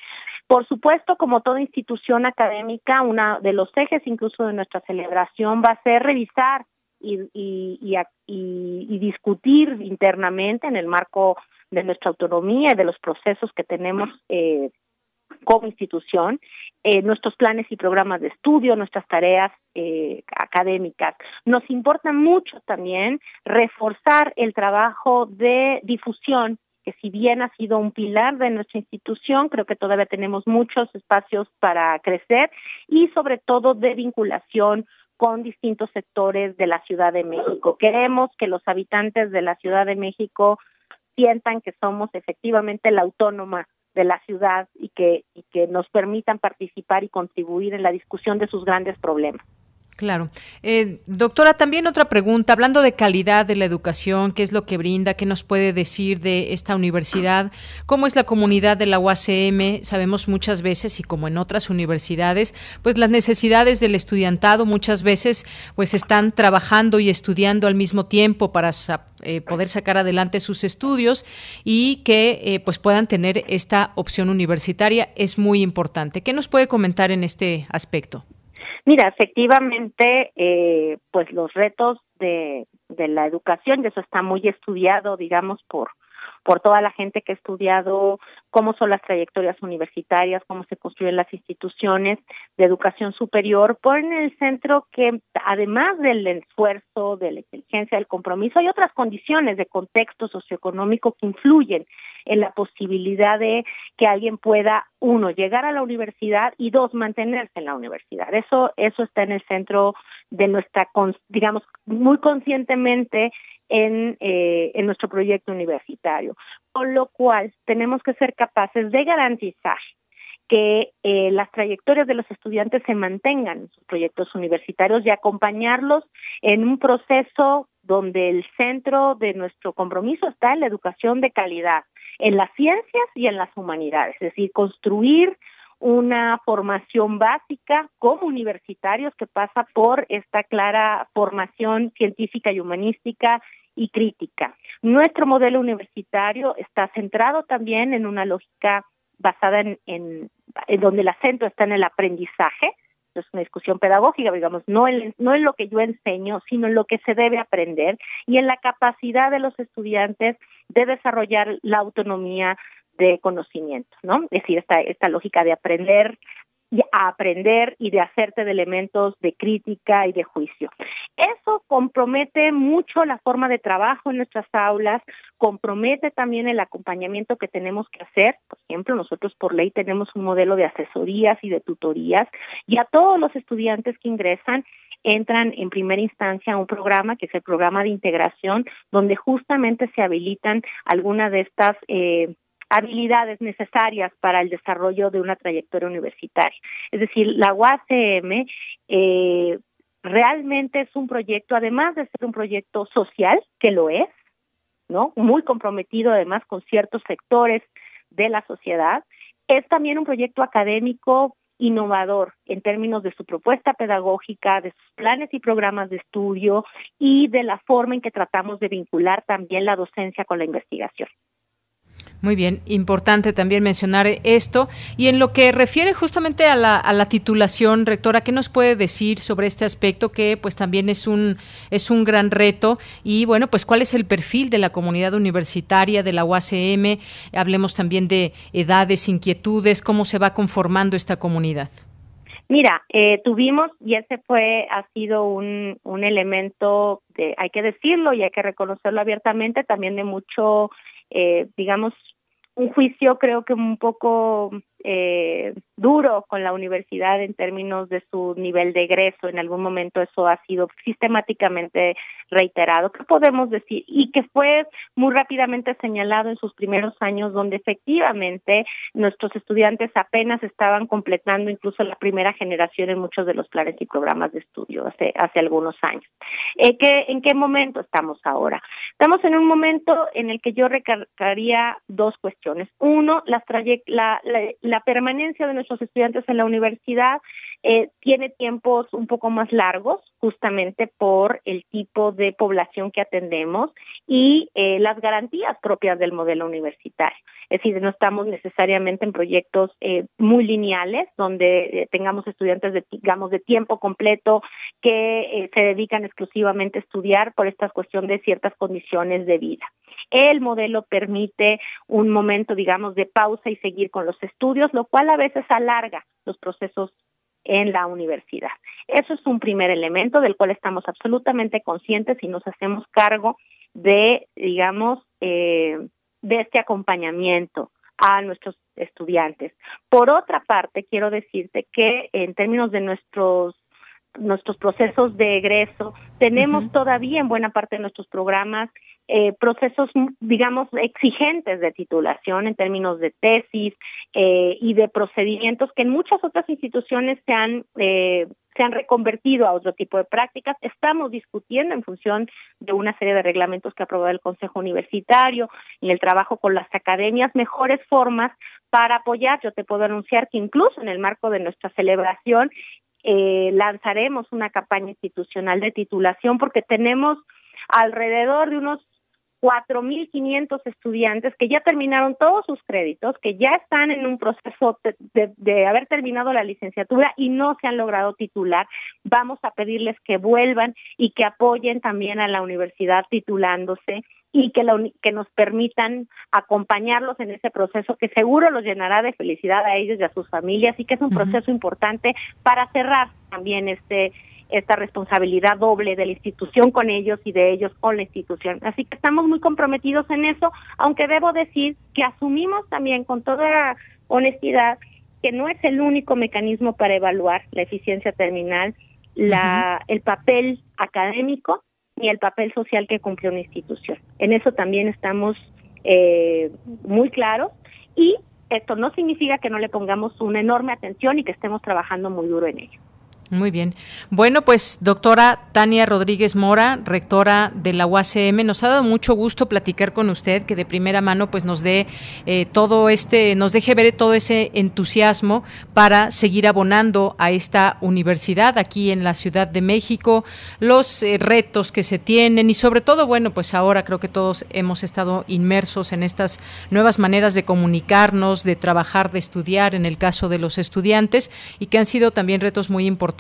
Por supuesto, como toda institución académica, uno de los ejes incluso de nuestra celebración va a ser revisar y, y, y, discutir internamente en el marco de nuestra autonomía y de los procesos que tenemos eh, como institución, eh, nuestros planes y programas de estudio, nuestras tareas eh, académicas. Nos importa mucho también reforzar el trabajo de difusión que si bien ha sido un pilar de nuestra institución, creo que todavía tenemos muchos espacios para crecer y sobre todo de vinculación con distintos sectores de la Ciudad de México. Queremos que los habitantes de la Ciudad de México sientan que somos efectivamente la autónoma de la ciudad y que, y que nos permitan participar y contribuir en la discusión de sus grandes problemas. Claro. Eh, doctora, también otra pregunta, hablando de calidad de la educación, ¿qué es lo que brinda? ¿Qué nos puede decir de esta universidad? ¿Cómo es la comunidad de la UACM? Sabemos muchas veces, y como en otras universidades, pues las necesidades del estudiantado muchas veces pues están trabajando y estudiando al mismo tiempo para eh, poder sacar adelante sus estudios y que eh, pues puedan tener esta opción universitaria es muy importante. ¿Qué nos puede comentar en este aspecto? Mira, efectivamente, eh, pues los retos de, de la educación, y eso está muy estudiado, digamos, por, por toda la gente que ha estudiado cómo son las trayectorias universitarias, cómo se construyen las instituciones de educación superior, ponen en el centro que además del esfuerzo, de la inteligencia, del compromiso, hay otras condiciones de contexto socioeconómico que influyen en la posibilidad de que alguien pueda, uno, llegar a la universidad y dos, mantenerse en la universidad. Eso, eso está en el centro de nuestra, digamos, muy conscientemente en, eh, nuestro proyecto universitario. Con lo cual, tenemos que ser capaces de garantizar que eh, las trayectorias de los estudiantes se mantengan en sus proyectos universitarios y acompañarlos en un proceso donde el centro de nuestro compromiso está en la educación de calidad, en las ciencias y en las humanidades, es decir, construir una formación básica como universitarios que pasa por esta clara formación científica y humanística y crítica. Nuestro modelo universitario está centrado también en una lógica basada en, en, donde el acento está en el aprendizaje, es una discusión pedagógica, digamos, no en, no en lo que yo enseño, sino en lo que se debe aprender y en la capacidad de los estudiantes de desarrollar la autonomía de conocimiento, ¿no? Es decir, esta, esta lógica de aprender a aprender y de hacerte de elementos de crítica y de juicio. Eso compromete mucho la forma de trabajo en nuestras aulas, compromete también el acompañamiento que tenemos que hacer. Por ejemplo, nosotros por ley tenemos un modelo de asesorías y de tutorías y a todos los estudiantes que ingresan entran en primera instancia a un programa que es el programa de integración, donde justamente se habilitan algunas de estas eh, habilidades necesarias para el desarrollo de una trayectoria universitaria. Es decir, la UACM eh, realmente es un proyecto, además de ser un proyecto social, que lo es, ¿no? Muy comprometido además con ciertos sectores de la sociedad, es también un proyecto académico innovador en términos de su propuesta pedagógica, de sus planes y programas de estudio y de la forma en que tratamos de vincular también la docencia con la investigación. Muy bien, importante también mencionar esto. Y en lo que refiere justamente a la, a la, titulación, rectora, ¿qué nos puede decir sobre este aspecto que pues también es un, es un gran reto? Y bueno, pues cuál es el perfil de la comunidad universitaria, de la UACM, hablemos también de edades, inquietudes, cómo se va conformando esta comunidad. Mira, eh, tuvimos, y ese fue, ha sido un, un elemento, de, hay que decirlo y hay que reconocerlo abiertamente, también de mucho eh, digamos, un juicio creo que un poco eh, duro con la universidad en términos de su nivel de egreso. En algún momento eso ha sido sistemáticamente reiterado. ¿Qué podemos decir? Y que fue muy rápidamente señalado en sus primeros años, donde efectivamente nuestros estudiantes apenas estaban completando incluso la primera generación en muchos de los planes y programas de estudio hace, hace algunos años. Eh, ¿qué, ¿En qué momento estamos ahora? Estamos en un momento en el que yo recargaría dos cuestiones. Uno, las la, la la permanencia de nuestros estudiantes en la universidad eh, tiene tiempos un poco más largos, justamente por el tipo de población que atendemos y eh, las garantías propias del modelo universitario. Es decir, no estamos necesariamente en proyectos eh, muy lineales, donde tengamos estudiantes de, digamos, de tiempo completo que se dedican exclusivamente a estudiar por esta cuestión de ciertas condiciones de vida. El modelo permite un momento, digamos, de pausa y seguir con los estudios, lo cual a veces alarga los procesos en la universidad. Eso es un primer elemento del cual estamos absolutamente conscientes y nos hacemos cargo de, digamos, eh, de este acompañamiento a nuestros estudiantes. Por otra parte, quiero decirte que en términos de nuestros nuestros procesos de egreso, tenemos todavía en buena parte de nuestros programas eh, procesos, digamos, exigentes de titulación en términos de tesis eh, y de procedimientos que en muchas otras instituciones se han eh, se han reconvertido a otro tipo de prácticas. Estamos discutiendo en función de una serie de reglamentos que ha aprobado el Consejo Universitario, en el trabajo con las academias, mejores formas para apoyar. Yo te puedo anunciar que incluso en el marco de nuestra celebración eh, lanzaremos una campaña institucional de titulación porque tenemos alrededor de unos 4.500 estudiantes que ya terminaron todos sus créditos, que ya están en un proceso de, haber terminado la licenciatura y no se han logrado titular. Vamos a pedirles que vuelvan y que apoyen también a la universidad titulándose y que, que nos permitan acompañarlos en ese proceso que seguro los llenará de felicidad a ellos y a sus familias y que es un proceso importante para cerrar también este esta responsabilidad doble de la institución con ellos y de ellos con la institución. Así que estamos muy comprometidos en eso, aunque debo decir que asumimos también con toda honestidad que no es el único mecanismo para evaluar la eficiencia terminal, la, el papel académico ni el papel social que cumple una institución. En eso también estamos eh, muy claros y esto no significa que no le pongamos una enorme atención y que estemos trabajando muy duro en ello. Muy bien. Bueno, pues doctora Tania Rodríguez Mora, rectora de la UACM, nos ha dado mucho gusto platicar con usted, que de primera mano pues nos dé eh, todo este, nos deje ver todo ese entusiasmo para seguir abonando a esta universidad aquí en la Ciudad de México, los eh, retos que se tienen y sobre todo, bueno, pues ahora creo que todos hemos estado inmersos en estas nuevas maneras de comunicarnos, de trabajar, de estudiar, en el caso de los estudiantes y que han sido también retos muy importantes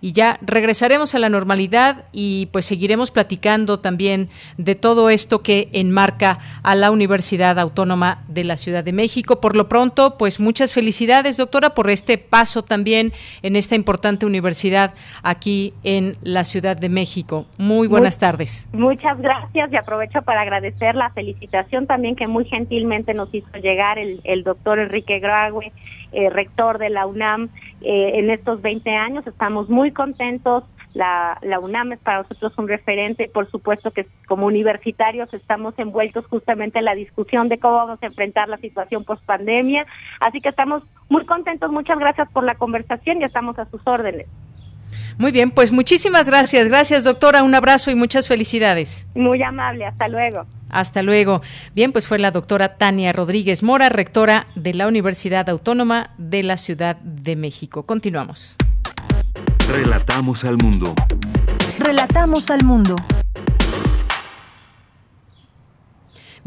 y ya regresaremos a la normalidad y pues seguiremos platicando también de todo esto que enmarca a la Universidad Autónoma de la Ciudad de México. Por lo pronto, pues muchas felicidades, doctora, por este paso también en esta importante universidad aquí en la Ciudad de México. Muy buenas tardes. Muchas gracias y aprovecho para agradecer la felicitación también que muy gentilmente nos hizo llegar el, el doctor Enrique Graue eh, rector de la UNAM eh, en estos 20 años. Estamos muy contentos. La, la UNAM es para nosotros un referente por supuesto que como universitarios estamos envueltos justamente en la discusión de cómo vamos a enfrentar la situación post pandemia. Así que estamos muy contentos. Muchas gracias por la conversación y estamos a sus órdenes. Muy bien, pues muchísimas gracias. Gracias, doctora. Un abrazo y muchas felicidades. Muy amable. Hasta luego. Hasta luego. Bien, pues fue la doctora Tania Rodríguez Mora, rectora de la Universidad Autónoma de la Ciudad de México. Continuamos. Relatamos al mundo. Relatamos al mundo.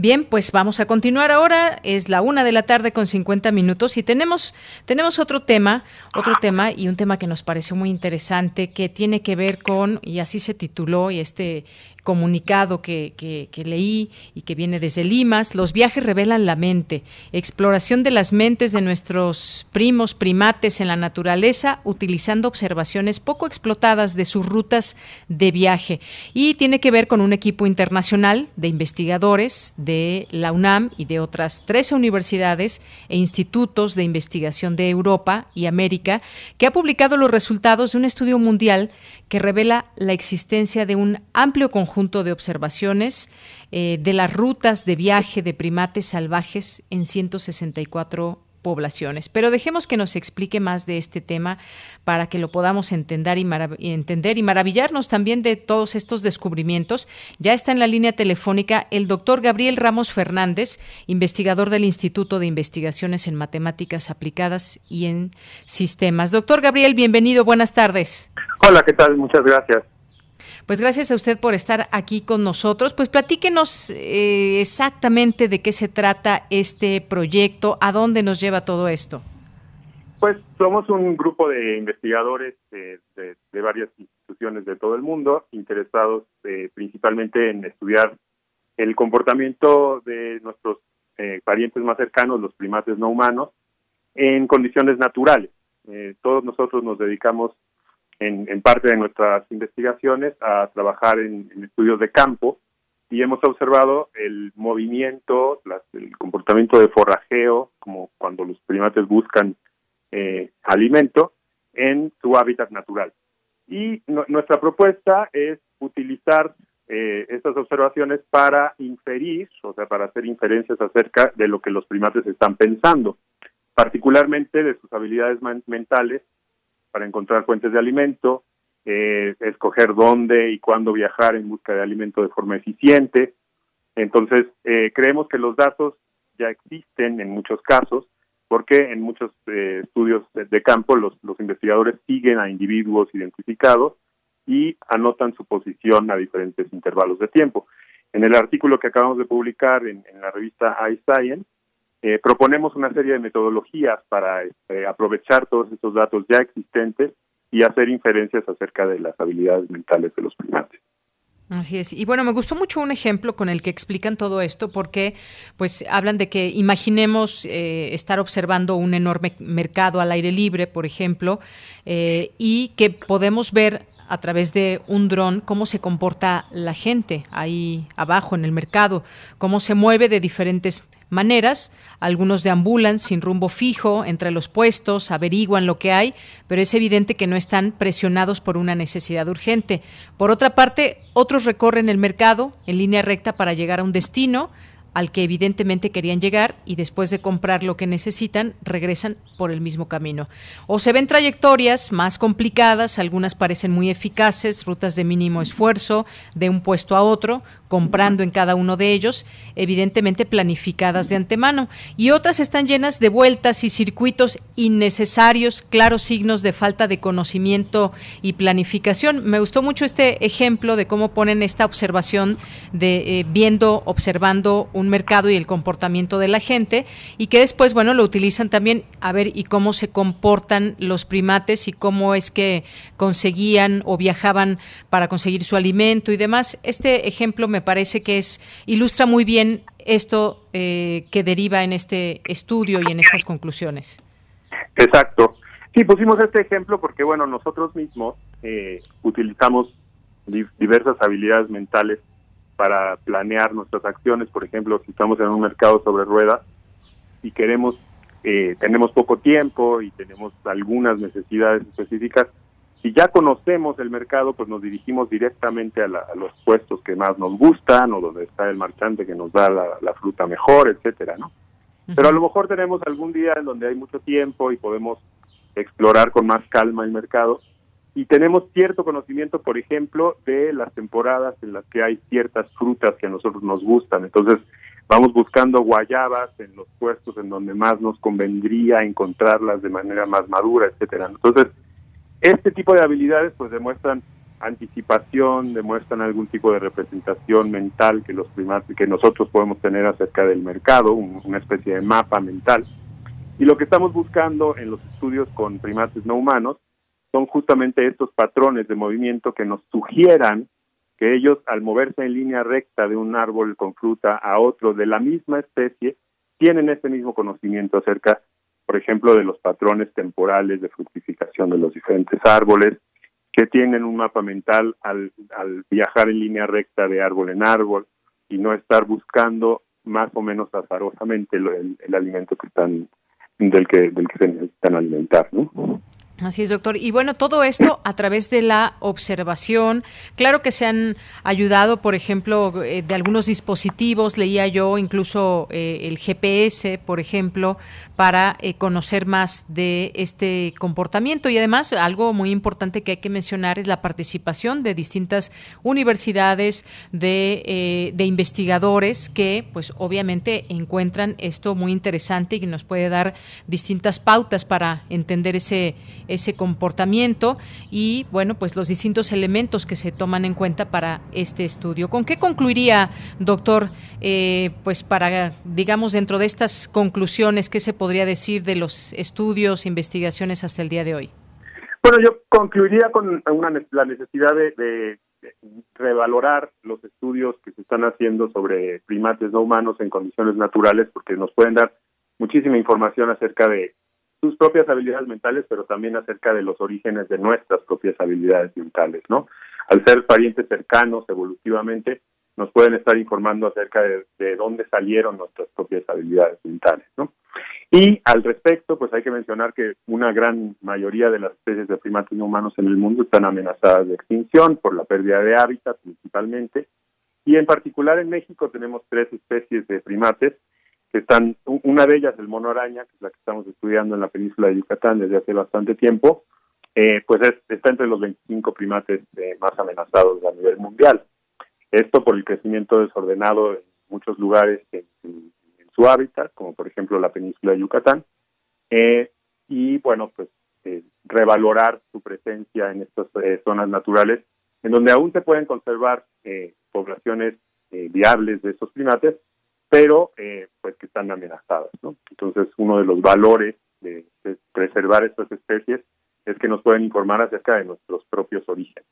Bien, pues vamos a continuar ahora. Es la una de la tarde con 50 minutos y tenemos, tenemos otro tema, otro tema y un tema que nos pareció muy interesante que tiene que ver con, y así se tituló, y este comunicado que, que, leí y que viene desde Limas, los viajes revelan la mente, exploración de las mentes de nuestros primos primates en la naturaleza utilizando observaciones poco explotadas de sus rutas de viaje. Y tiene que ver con un equipo internacional de investigadores de la UNAM y de otras 13 universidades e institutos de investigación de Europa y América que ha publicado los resultados de un estudio mundial que revela la existencia de un amplio conjunto de observaciones eh, de las rutas de viaje de primates salvajes en 164 poblaciones. Pero dejemos que nos explique más de este tema para que lo podamos entender y, entender y maravillarnos también de todos estos descubrimientos. Ya está en la línea telefónica el doctor Gabriel Ramos Fernández, investigador del Instituto de Investigaciones en Matemáticas Aplicadas y en Sistemas. Doctor Gabriel, bienvenido, buenas tardes. Hola, ¿qué tal? Muchas gracias. Pues gracias a usted por estar aquí con nosotros. Pues platíquenos eh, exactamente de qué se trata este proyecto, a dónde nos lleva todo esto. Pues somos un grupo de investigadores de, varias instituciones de todo el mundo, interesados eh, principalmente en estudiar el comportamiento de nuestros eh, parientes más cercanos, los primates no humanos, en condiciones naturales. todos nosotros nos dedicamos en, parte de nuestras investigaciones a trabajar en, estudios de campo y hemos observado el movimiento, el comportamiento de forrajeo, como cuando los primates buscan eh, alimento, en su hábitat natural. Y nuestra propuesta es utilizar eh, estas observaciones para inferir, o sea, para hacer inferencias acerca de lo que los primates están pensando, particularmente de sus habilidades mentales para encontrar fuentes de alimento, eh, escoger dónde y cuándo viajar en busca de alimento de forma eficiente. Entonces, eh, creemos que los datos ya existen en muchos casos, porque en muchos eh, estudios de, campo los, investigadores siguen a individuos identificados y anotan su posición a diferentes intervalos de tiempo. En el artículo que acabamos de publicar en, en la revista iScience, eh, proponemos una serie de metodologías para este, aprovechar todos estos datos ya existentes y hacer inferencias acerca de las habilidades mentales de los primates. Así es. Y bueno, me gustó mucho un ejemplo con el que explican todo esto, porque pues hablan de que imaginemos eh, estar observando un enorme mercado al aire libre, por ejemplo, eh, y que podemos ver a través de un dron cómo se comporta la gente ahí abajo en el mercado, cómo se mueve de diferentes maneras. Algunos deambulan sin rumbo fijo entre los puestos, averiguan lo que hay, pero es evidente que no están presionados por una necesidad urgente. Por otra parte, otros recorren el mercado en línea recta para llegar a un destino, al que evidentemente querían llegar y después de comprar lo que necesitan regresan por el mismo camino. O se ven trayectorias más complicadas, algunas parecen muy eficaces, rutas de mínimo esfuerzo, de un puesto a otro, comprando en cada uno de ellos, evidentemente planificadas de antemano, y otras están llenas de vueltas y circuitos innecesarios, claros signos de falta de conocimiento y planificación. Me gustó mucho este ejemplo de cómo ponen esta observación de eh, viendo, observando un mercado y el comportamiento de la gente y que después, bueno, lo utilizan también a ver y cómo se comportan los primates y cómo es que conseguían o viajaban para conseguir su alimento y demás. Este ejemplo me parece que es ilustra muy bien esto eh, que deriva en este estudio y en estas conclusiones. Exacto. Sí, pusimos este ejemplo porque, bueno, nosotros mismos eh, utilizamos diversas habilidades mentales para planear nuestras acciones. Por ejemplo, si estamos en un mercado sobre ruedas y queremos, eh, tenemos poco tiempo y tenemos algunas necesidades específicas, si ya conocemos el mercado, pues nos dirigimos directamente a, los puestos que más nos gustan o donde está el marchante que nos da la, fruta mejor, etcétera, ¿no? Pero a lo mejor tenemos algún día en donde hay mucho tiempo y podemos explorar con más calma el mercado y tenemos cierto conocimiento, por ejemplo, de las temporadas en las que hay ciertas frutas que a nosotros nos gustan. Entonces, vamos buscando guayabas en los puestos en donde más nos convendría encontrarlas de manera más madura, etcétera. Entonces, este tipo de habilidades pues demuestran anticipación, demuestran algún tipo de representación mental que los primates que nosotros podemos tener acerca del mercado, una especie de mapa mental. Y lo que estamos buscando en los estudios con primates no humanos son justamente estos patrones de movimiento que nos sugieran que ellos al moverse en línea recta de un árbol con fruta a otro de la misma especie, tienen este mismo conocimiento acerca, por ejemplo, de los patrones temporales de fructificación de los diferentes árboles, que tienen un mapa mental al, al viajar en línea recta de árbol en árbol y no estar buscando más o menos azarosamente el, el, alimento que están del que del que se necesitan alimentar, ¿no? Así es, doctor. Y bueno, todo esto a través de la observación. Claro que se han ayudado, por ejemplo, eh, de algunos dispositivos, leía yo incluso eh, el GPS, por ejemplo, para eh, conocer más de este comportamiento. Y además, algo muy importante que hay que mencionar es la participación de distintas universidades, de, de investigadores que, pues, obviamente encuentran esto muy interesante y nos puede dar distintas pautas para entender ese ese comportamiento y, bueno, pues los distintos elementos que se toman en cuenta para este estudio. ¿Con qué concluiría, doctor, eh, pues para, digamos, dentro de estas conclusiones, qué se podría decir de los estudios, investigaciones hasta el día de hoy? Bueno, yo concluiría con la necesidad de revalorar los estudios que se están haciendo sobre primates no humanos en condiciones naturales porque nos pueden dar muchísima información acerca de sus propias habilidades mentales, pero también acerca de los orígenes de nuestras propias habilidades mentales, ¿no? Al ser parientes cercanos evolutivamente, nos pueden estar informando acerca de, de dónde salieron nuestras propias habilidades mentales, ¿no? Y al respecto, pues hay que mencionar que una gran mayoría de las especies de primates no humanos en el mundo están amenazadas de extinción por la pérdida de hábitat principalmente, y en particular en México tenemos tres especies de primates que están, una de ellas, el mono araña, que es la que estamos estudiando en la península de Yucatán desde hace bastante tiempo, eh, pues está entre los 25 primates eh, más amenazados a nivel mundial. Esto por el crecimiento desordenado en muchos lugares en, su hábitat, como por ejemplo la península de Yucatán, eh, y bueno, pues revalorar su presencia en estas zonas naturales, en donde aún se pueden conservar poblaciones viables de estos primates, pero eh, pues que están amenazadas. ¿no? Entonces, uno de los valores de, preservar estas especies es que nos pueden informar acerca de nuestros propios orígenes.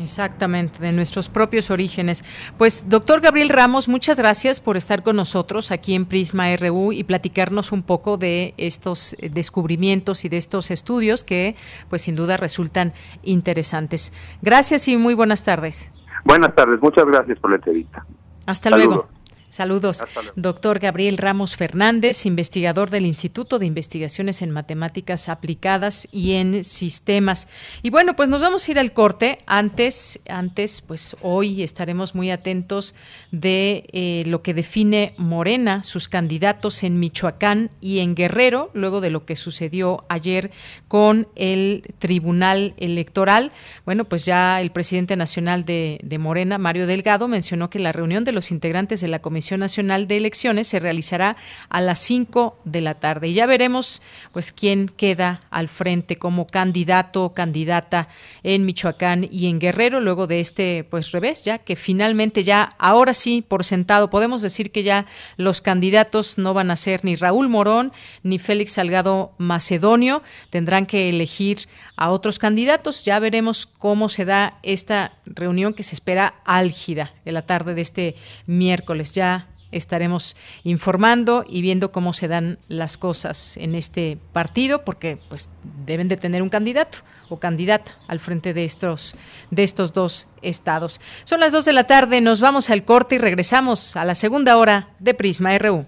Exactamente, de nuestros propios orígenes. Pues, doctor Gabriel Ramos, muchas gracias por estar con nosotros aquí en Prisma RU y platicarnos un poco de estos descubrimientos y de estos estudios que, pues, sin duda resultan interesantes. Gracias y muy buenas tardes. Buenas tardes, muchas gracias por la entrevista. Hasta luego. Saludos, doctor Gabriel Ramos Fernández, investigador del Instituto de Investigaciones en Matemáticas Aplicadas y en Sistemas. Y bueno, pues nos vamos a ir al corte. Antes, antes, pues hoy estaremos muy atentos de eh, lo que define Morena, sus candidatos en Michoacán y en Guerrero, luego de lo que sucedió ayer con el Tribunal Electoral. Bueno, pues ya el presidente nacional de, de Morena, Mario Delgado, mencionó que la reunión de los integrantes de la Comisión Nacional de Elecciones se realizará a las 5 de la tarde. Y ya veremos pues quién queda al frente como candidato o candidata en Michoacán y en Guerrero luego de este pues revés, ya que finalmente ya ahora sí por sentado podemos decir que ya los candidatos no van a ser ni Raúl Morón ni Félix Salgado Macedonio, tendrán que elegir a otros candidatos. Ya veremos cómo se da esta reunión que se espera álgida en la tarde de este miércoles. Ya estaremos informando y viendo cómo se dan las cosas en este partido, porque pues deben de tener un candidato o candidata al frente de estos, de estos dos estados. Son las dos de la tarde, nos vamos al corte y regresamos a la segunda hora de Prisma RU.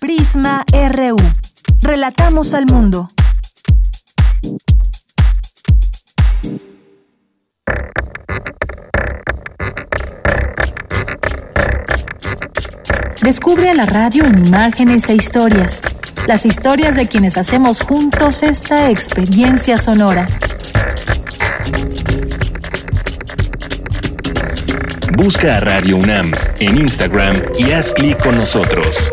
Prisma RU. Relatamos al mundo. Descubre a la radio en imágenes e historias. Las historias de quienes hacemos juntos esta experiencia sonora. Busca a Radio UNAM en Instagram y haz clic con nosotros.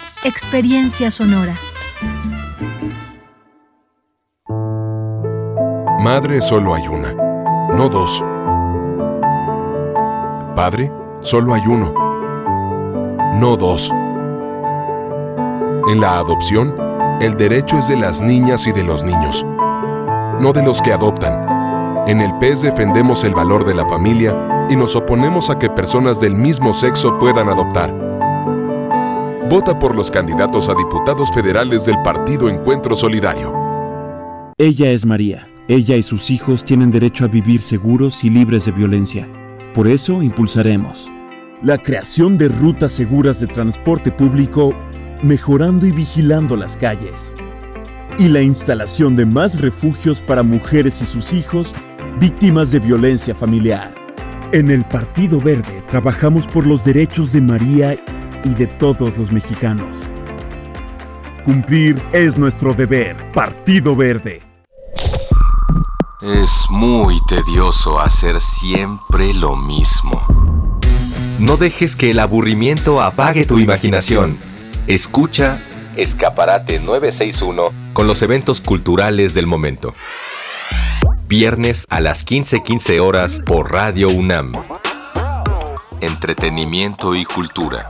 Experiencia sonora. Madre solo hay una, no dos. Padre solo hay uno, no dos. En la adopción, el derecho es de las niñas y de los niños, no de los que adoptan. En el PES defendemos el valor de la familia y nos oponemos a que personas del mismo sexo puedan adoptar. Vota por los candidatos a diputados federales del Partido Encuentro Solidario. Ella es María. Ella y sus hijos tienen derecho a vivir seguros y libres de violencia. Por eso impulsaremos la creación de rutas seguras de transporte público, mejorando y vigilando las calles. Y la instalación de más refugios para mujeres y sus hijos víctimas de violencia familiar. En el Partido Verde trabajamos por los derechos de María y de todos los mexicanos. Cumplir es nuestro deber. Partido Verde. Es muy tedioso hacer siempre lo mismo. No dejes que el aburrimiento apague tu imaginación. Escucha Escaparate 961 con los eventos culturales del momento. Viernes a las 15:15 horas por Radio UNAM. Entretenimiento y cultura.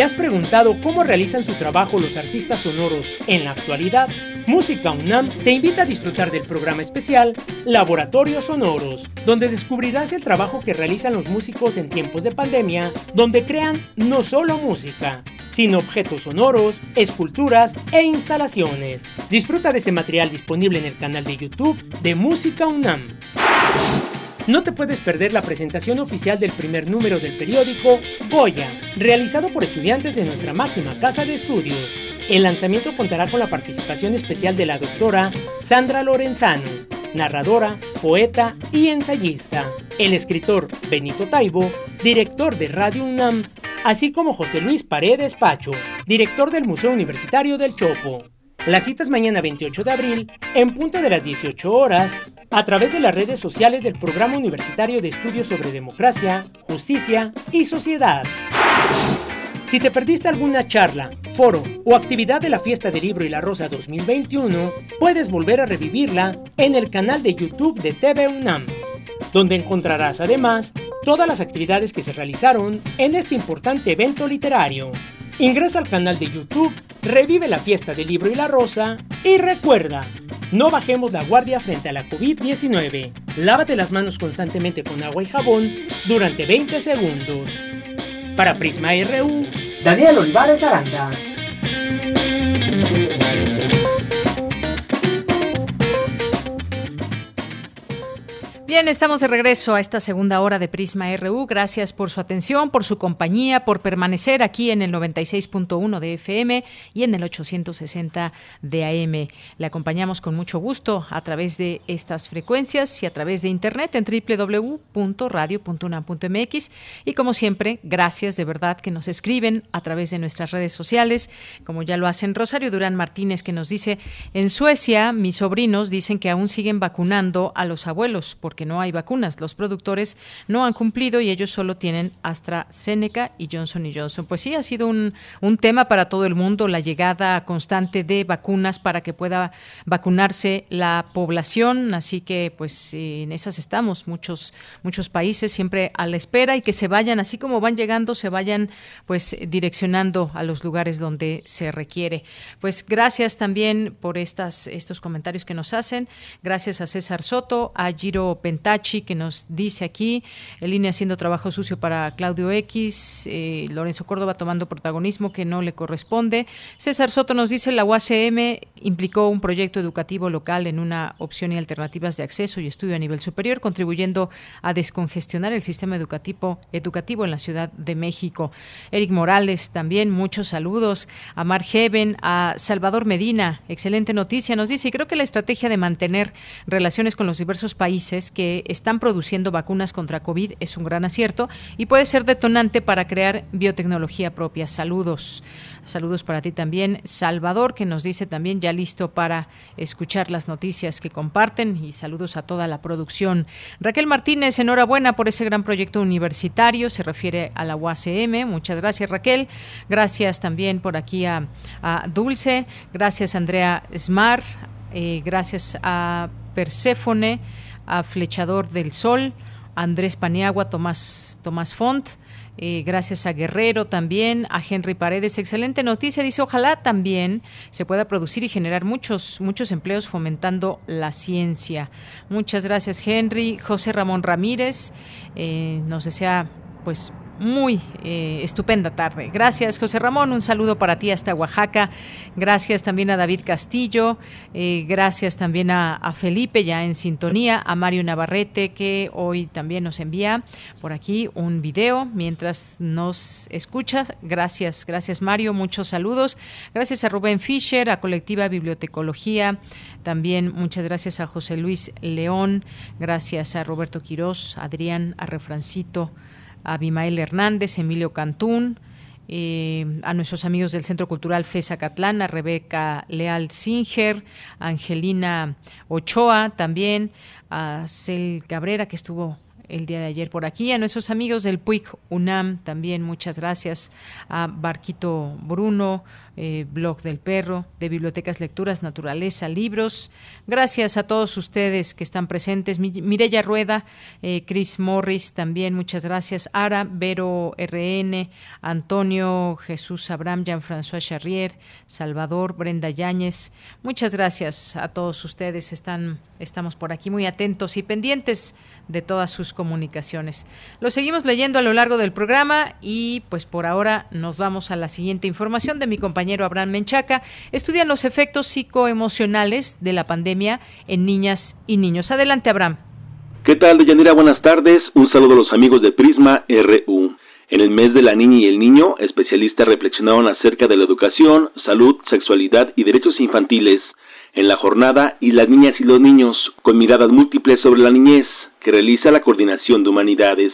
¿Te has preguntado cómo realizan su trabajo los artistas sonoros en la actualidad? Música UNAM te invita a disfrutar del programa especial Laboratorios Sonoros, donde descubrirás el trabajo que realizan los músicos en tiempos de pandemia, donde crean no solo música, sino objetos sonoros, esculturas e instalaciones. Disfruta de este material disponible en el canal de YouTube de Música UNAM. No te puedes perder la presentación oficial del primer número del periódico Goya, realizado por estudiantes de nuestra máxima casa de estudios. El lanzamiento contará con la participación especial de la doctora Sandra Lorenzano, narradora, poeta y ensayista, el escritor Benito Taibo, director de Radio UNAM, así como José Luis Paredes Pacho, director del Museo Universitario del Chopo. Las citas mañana 28 de abril, en punto de las 18 horas, a través de las redes sociales del Programa Universitario de Estudios sobre Democracia, Justicia y Sociedad. Si te perdiste alguna charla, foro o actividad de la Fiesta del Libro y la Rosa 2021, puedes volver a revivirla en el canal de YouTube de TV UNAM, donde encontrarás además todas las actividades que se realizaron en este importante evento literario. Ingresa al canal de YouTube, revive la Fiesta del Libro y la Rosa y recuerda, no bajemos la guardia frente a la COVID-19. Lávate las manos constantemente con agua y jabón durante 20 segundos. Para Prisma RU, Daniel Olivares Aranda. Bien, estamos de regreso a esta segunda hora de Prisma RU. Gracias por su atención, por su compañía, por permanecer aquí en el 96.1 de FM y en el 860 de AM. Le acompañamos con mucho gusto a través de estas frecuencias y a través de internet en www.radio.unam.mx. Y como siempre, gracias de verdad que nos escriben a través de nuestras redes sociales, como ya lo hacen Rosario Durán Martínez, que nos dice, en Suecia mis sobrinos dicen que aún siguen vacunando a los abuelos porque que no hay vacunas. Los productores no han cumplido y ellos solo tienen AstraZeneca y Johnson Johnson. Pues sí, ha sido un, un tema para todo el mundo la llegada constante de vacunas para que pueda vacunarse la población. Así que, pues en esas estamos muchos muchos países siempre a la espera y que se vayan así como van llegando, se vayan pues direccionando a los lugares donde se requiere. Pues gracias también por estas estos comentarios que nos hacen. Gracias a César Soto, a Giro Pentachi, que nos dice aquí, en línea haciendo trabajo sucio para Claudio X, eh, Lorenzo Córdoba tomando protagonismo que no le corresponde. César Soto nos dice, la UACM implicó un proyecto educativo local en una opción y alternativas de acceso y estudio a nivel superior, contribuyendo a descongestionar el sistema educativo, educativo en la Ciudad de México. Eric Morales también, muchos saludos. A Mar Heaven, a Salvador Medina, excelente noticia, nos dice, y creo que la estrategia de mantener relaciones con los diversos países que están produciendo vacunas contra COVID es un gran acierto y puede ser detonante para crear biotecnología propia. Saludos. Saludos para ti también, Salvador, que nos dice también ya listo para escuchar las noticias que comparten y saludos a toda la producción. Raquel Martínez, enhorabuena por ese gran proyecto universitario, se refiere a la UACM. Muchas gracias, Raquel. Gracias también por aquí a, Dulce. Gracias, Andrea Smar. Eh, gracias a Perséfone a Flechador del Sol, Andrés Paniagua, Tomás, Tomás Font. Eh, gracias a Guerrero también, a Henry Paredes. Excelente noticia, dice, ojalá también se pueda producir y generar muchos, muchos empleos fomentando la ciencia. Muchas gracias, Henry. José Ramón Ramírez eh, nos desea pues muy eh, estupenda tarde. Gracias, José Ramón. Un saludo para ti hasta Oaxaca. Gracias también a David Castillo. Eh, gracias también a, Felipe, ya en sintonía. A Mario Navarrete, que hoy también nos envía por aquí un video mientras nos escuchas. Gracias, gracias, Mario. Muchos saludos. Gracias a Rubén Fischer, a Colectiva Bibliotecología. También muchas gracias a José Luis León. Gracias a Roberto Quirós, Adrián, a Refrancito a Abimael Hernández, Emilio Cantún, eh, a nuestros amigos del Centro Cultural FESA Catlán, a Rebeca Leal Singer, Angelina Ochoa también, a Cel Cabrera que estuvo el día de ayer por aquí, a nuestros amigos del PUIC UNAM también muchas gracias, a Barquito Bruno, eh, Blog del Perro, de Bibliotecas Lecturas, Naturaleza, Libros. Gracias a todos ustedes que están presentes. Mirella Rueda, eh, Chris Morris también, muchas gracias. Ara, Vero RN, Antonio, Jesús Abraham, Jean-François Charrier, Salvador, Brenda Yáñez. Muchas gracias a todos ustedes. Están, estamos por aquí muy atentos y pendientes de todas sus comunicaciones. Lo seguimos leyendo a lo largo del programa y pues por ahora nos vamos a la siguiente información de mi compañero Abraham Menchaca, estudian los efectos psicoemocionales de la pandemia en niñas y niños. Adelante, Abraham. ¿Qué tal, Deyanira? Buenas tardes. Un saludo a los amigos de Prisma RU. En el mes de la niña y el niño, especialistas reflexionaron acerca de la educación, salud, sexualidad y derechos infantiles en la jornada y las niñas y los niños, con miradas múltiples sobre la niñez, que realiza la Coordinación de Humanidades.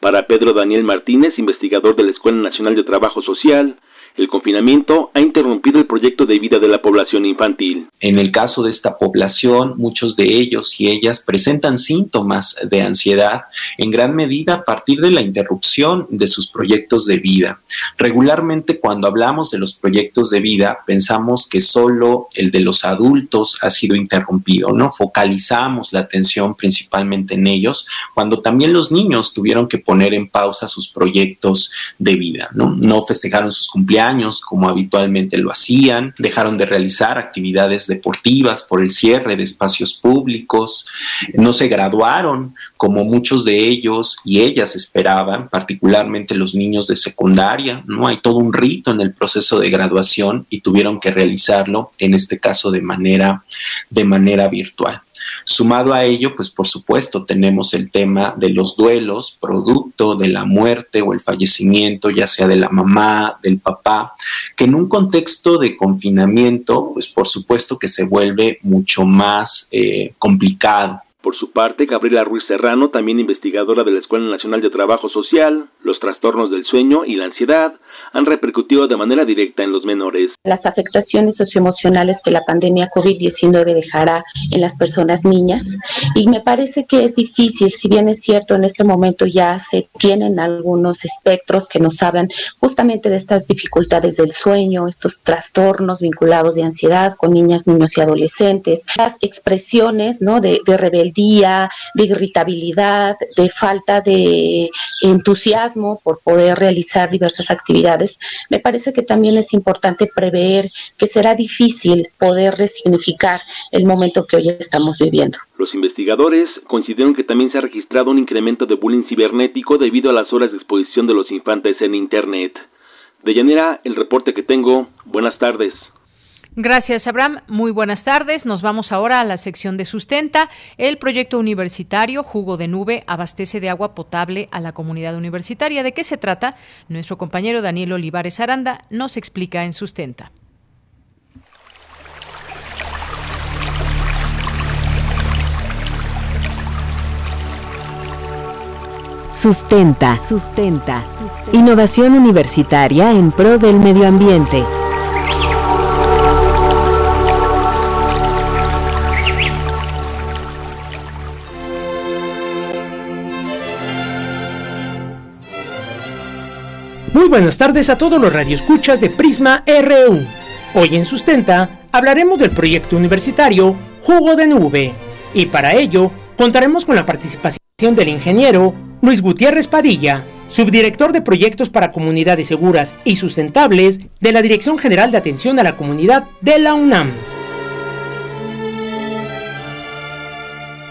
Para Pedro Daniel Martínez, investigador de la Escuela Nacional de Trabajo Social, el confinamiento ha interrumpido el proyecto de vida de la población infantil. En el caso de esta población, muchos de ellos y ellas presentan síntomas de ansiedad en gran medida a partir de la interrupción de sus proyectos de vida. Regularmente cuando hablamos de los proyectos de vida, pensamos que solo el de los adultos ha sido interrumpido, ¿no? Focalizamos la atención principalmente en ellos, cuando también los niños tuvieron que poner en pausa sus proyectos de vida, ¿no? No festejaron sus cumpleaños años como habitualmente lo hacían, dejaron de realizar actividades deportivas por el cierre de espacios públicos, no se graduaron como muchos de ellos y ellas esperaban, particularmente los niños de secundaria, ¿no? Hay todo un rito en el proceso de graduación y tuvieron que realizarlo, en este caso de manera, de manera virtual. Sumado a ello, pues por supuesto tenemos el tema de los duelos, producto de la muerte o el fallecimiento, ya sea de la mamá, del papá, que en un contexto de confinamiento, pues por supuesto que se vuelve mucho más eh, complicado. Por su parte, Gabriela Ruiz Serrano, también investigadora de la Escuela Nacional de Trabajo Social, los trastornos del sueño y la ansiedad, han repercutido de manera directa en los menores. Las afectaciones socioemocionales que la pandemia COVID-19 dejará en las personas niñas y me parece que es difícil, si bien es cierto en este momento ya se tienen algunos espectros que nos hablan justamente de estas dificultades del sueño, estos trastornos vinculados de ansiedad con niñas, niños y adolescentes, las expresiones ¿no? de, de rebeldía, de irritabilidad, de falta de entusiasmo por poder realizar diversas actividades me parece que también es importante prever que será difícil poder resignificar el momento que hoy estamos viviendo. Los investigadores consideran que también se ha registrado un incremento de bullying cibernético debido a las horas de exposición de los infantes en Internet. De llanera, el reporte que tengo. Buenas tardes. Gracias, Abraham. Muy buenas tardes. Nos vamos ahora a la sección de sustenta. El proyecto universitario Jugo de Nube abastece de agua potable a la comunidad universitaria. ¿De qué se trata? Nuestro compañero Daniel Olivares Aranda nos explica en sustenta. Sustenta, sustenta. Innovación universitaria en pro del medio ambiente. Muy buenas tardes a todos los radioescuchas de Prisma RU. Hoy en Sustenta hablaremos del proyecto universitario Jugo de Nube y para ello contaremos con la participación del ingeniero Luis Gutiérrez Padilla, subdirector de proyectos para comunidades seguras y sustentables de la Dirección General de Atención a la Comunidad de la UNAM.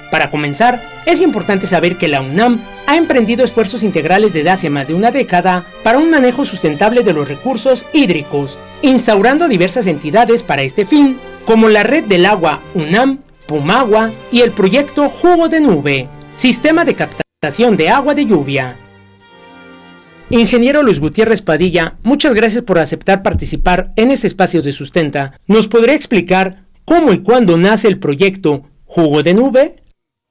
Para comenzar, es importante saber que la UNAM ha emprendido esfuerzos integrales desde hace más de una década para un manejo sustentable de los recursos hídricos, instaurando diversas entidades para este fin, como la Red del Agua UNAM, Pumagua y el proyecto Jugo de Nube, sistema de captación de agua de lluvia. Ingeniero Luis Gutiérrez Padilla, muchas gracias por aceptar participar en este espacio de sustenta. ¿Nos podría explicar cómo y cuándo nace el proyecto Jugo de Nube?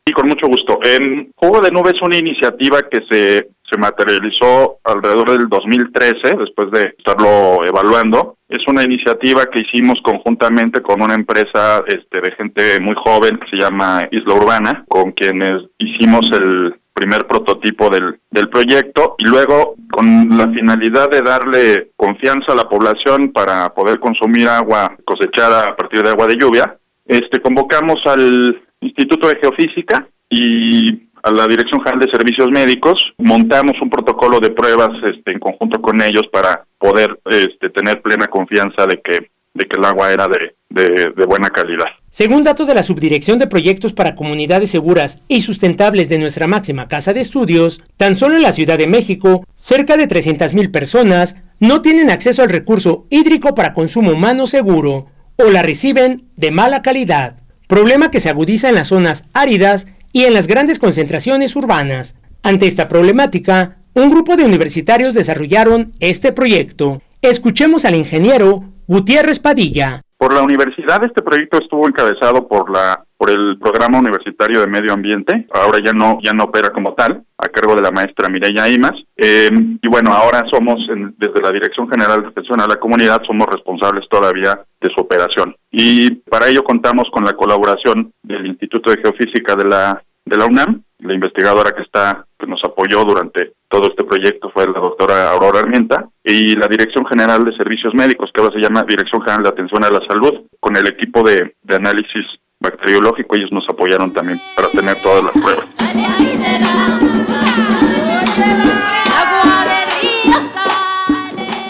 Sí, con mucho gusto. En Juego de Nube es una iniciativa que se, se materializó alrededor del 2013, después de estarlo evaluando. Es una iniciativa que hicimos conjuntamente con una empresa este, de gente muy joven que se llama Isla Urbana, con quienes hicimos el primer prototipo del, del proyecto y luego con la finalidad de darle confianza a la población para poder consumir agua cosechada a partir de agua de lluvia, este convocamos al Instituto de Geofísica y a la Dirección General de Servicios Médicos montamos un protocolo de pruebas este, en conjunto con ellos para poder este, tener plena confianza de que de que el agua era de, de, buena calidad. Según datos de la Subdirección de Proyectos para Comunidades Seguras y Sustentables de nuestra máxima casa de estudios, tan solo en la Ciudad de México, cerca de 300.000 personas no tienen acceso al recurso hídrico para consumo humano seguro o la reciben de mala calidad problema que se agudiza en las zonas áridas y en las grandes concentraciones urbanas. Ante esta problemática, un grupo de universitarios desarrollaron este proyecto. Escuchemos al ingeniero Gutiérrez Padilla. Por la universidad este proyecto estuvo encabezado por la por el programa universitario de medio ambiente. Ahora ya no ya no opera como tal, a cargo de la maestra Mireya Imas. Eh, y bueno, ahora somos desde la Dirección General de Atención a la Comunidad somos responsables todavía de su operación. Y para ello contamos con la colaboración del Instituto de Geofísica de la de la UNAM, la investigadora que está que nos apoyó durante todo este proyecto fue la doctora Aurora Armienta y la Dirección General de Servicios Médicos, que ahora se llama Dirección General de Atención a la Salud, con el equipo de, de análisis bacteriológico, ellos nos apoyaron también para tener todas las pruebas.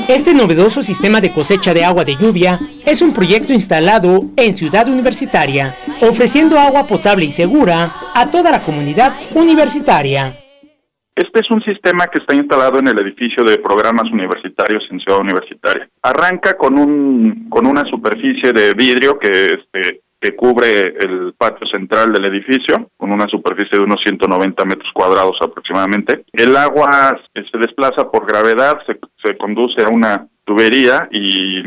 Este novedoso sistema de cosecha de agua de lluvia es un proyecto instalado en Ciudad Universitaria, ofreciendo agua potable y segura a toda la comunidad universitaria. Este es un sistema que está instalado en el edificio de programas universitarios en Ciudad Universitaria. Arranca con un con una superficie de vidrio que este, que cubre el patio central del edificio, con una superficie de unos 190 metros cuadrados aproximadamente. El agua se desplaza por gravedad, se, se conduce a una tubería y,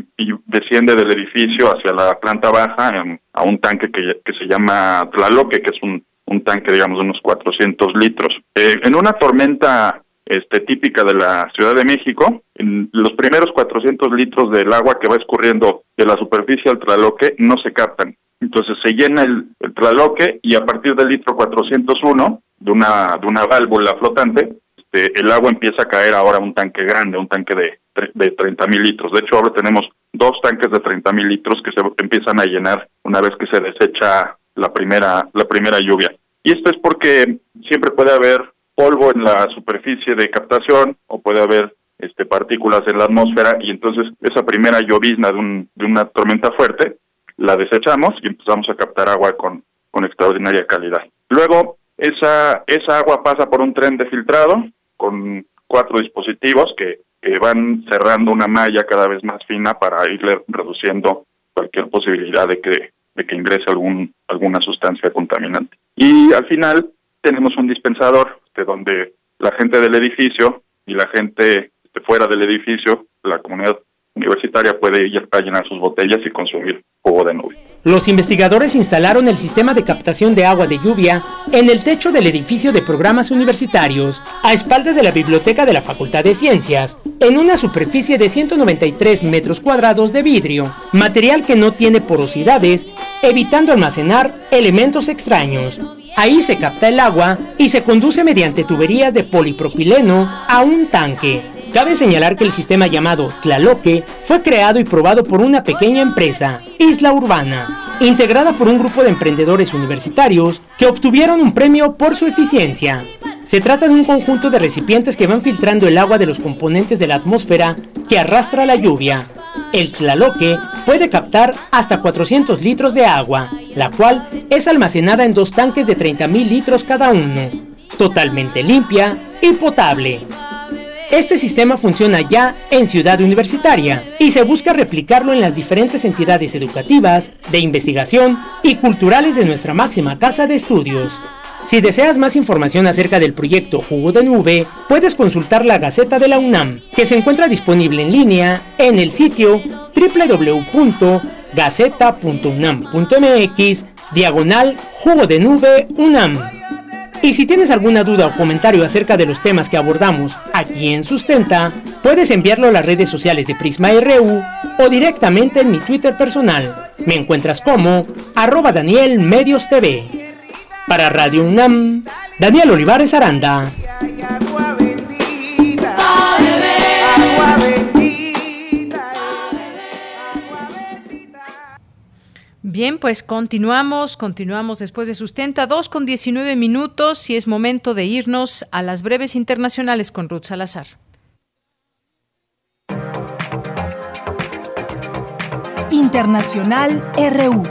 desciende del edificio hacia la planta baja a un tanque que, se llama Tlaloque, que es un, tanque, digamos, de unos 400 litros. Eh, en una tormenta este, típica de la Ciudad de México, en los primeros 400 litros del agua que va escurriendo de la superficie al Tlaloque no se captan. Entonces se llena el, el Tlaloque y a partir del litro 401 de una, de una válvula flotante, este, el agua empieza a caer ahora un tanque grande, un tanque de, de 30 mil litros. De hecho, ahora tenemos dos tanques de 30 mil litros que se empiezan a llenar una vez que se desecha la primera, la primera lluvia. Y esto es porque siempre puede haber polvo en la superficie de captación o puede haber este, partículas en la atmósfera y entonces esa primera llovizna de, un, de una tormenta fuerte la desechamos y empezamos a captar agua con, con extraordinaria calidad. Luego, esa, esa agua pasa por un tren de filtrado con cuatro dispositivos que, van cerrando una malla cada vez más fina para irle reduciendo cualquier posibilidad de que, de que ingrese algún, alguna sustancia contaminante. Y al final tenemos un dispensador de donde la gente del edificio y la gente de fuera del edificio, la comunidad universitaria puede ir a llenar sus botellas y consumir Los investigadores instalaron el sistema de captación de agua de lluvia en el techo del edificio de programas universitarios, a espaldas de la biblioteca de la Facultad de Ciencias, en una superficie de 193 metros cuadrados de vidrio, material que no tiene porosidades, evitando almacenar elementos extraños. Ahí se capta el agua y se conduce mediante tuberías de polipropileno a un tanque. Cabe señalar que el sistema llamado Tlaloque fue creado y probado por una pequeña empresa, Isla Urbana, integrada por un grupo de emprendedores universitarios que obtuvieron un premio por su eficiencia. Se trata de un conjunto de recipientes que van filtrando el agua de los componentes de la atmósfera que arrastra la lluvia. El Tlaloque puede captar hasta 400 litros de agua, la cual es almacenada en dos tanques de 30.000 litros cada uno, totalmente limpia y potable. Este sistema funciona ya en Ciudad Universitaria y se busca replicarlo en las diferentes entidades educativas, de investigación y culturales de nuestra máxima casa de estudios. Si deseas más información acerca del proyecto Jugo de Nube, puedes consultar la Gaceta de la UNAM, que se encuentra disponible en línea en el sitio www.gaceta.unam.mx diagonal Jugo de Nube UNAM. Y si tienes alguna duda o comentario acerca de los temas que abordamos aquí en Sustenta, puedes enviarlo a las redes sociales de Prisma RU o directamente en mi Twitter personal. Me encuentras como arroba Daniel Medios TV. Para Radio UNAM, Daniel Olivares Aranda. Bien, pues continuamos, continuamos después de Sustenta 2 con 19 minutos y es momento de irnos a las breves internacionales con Ruth Salazar. Internacional RU.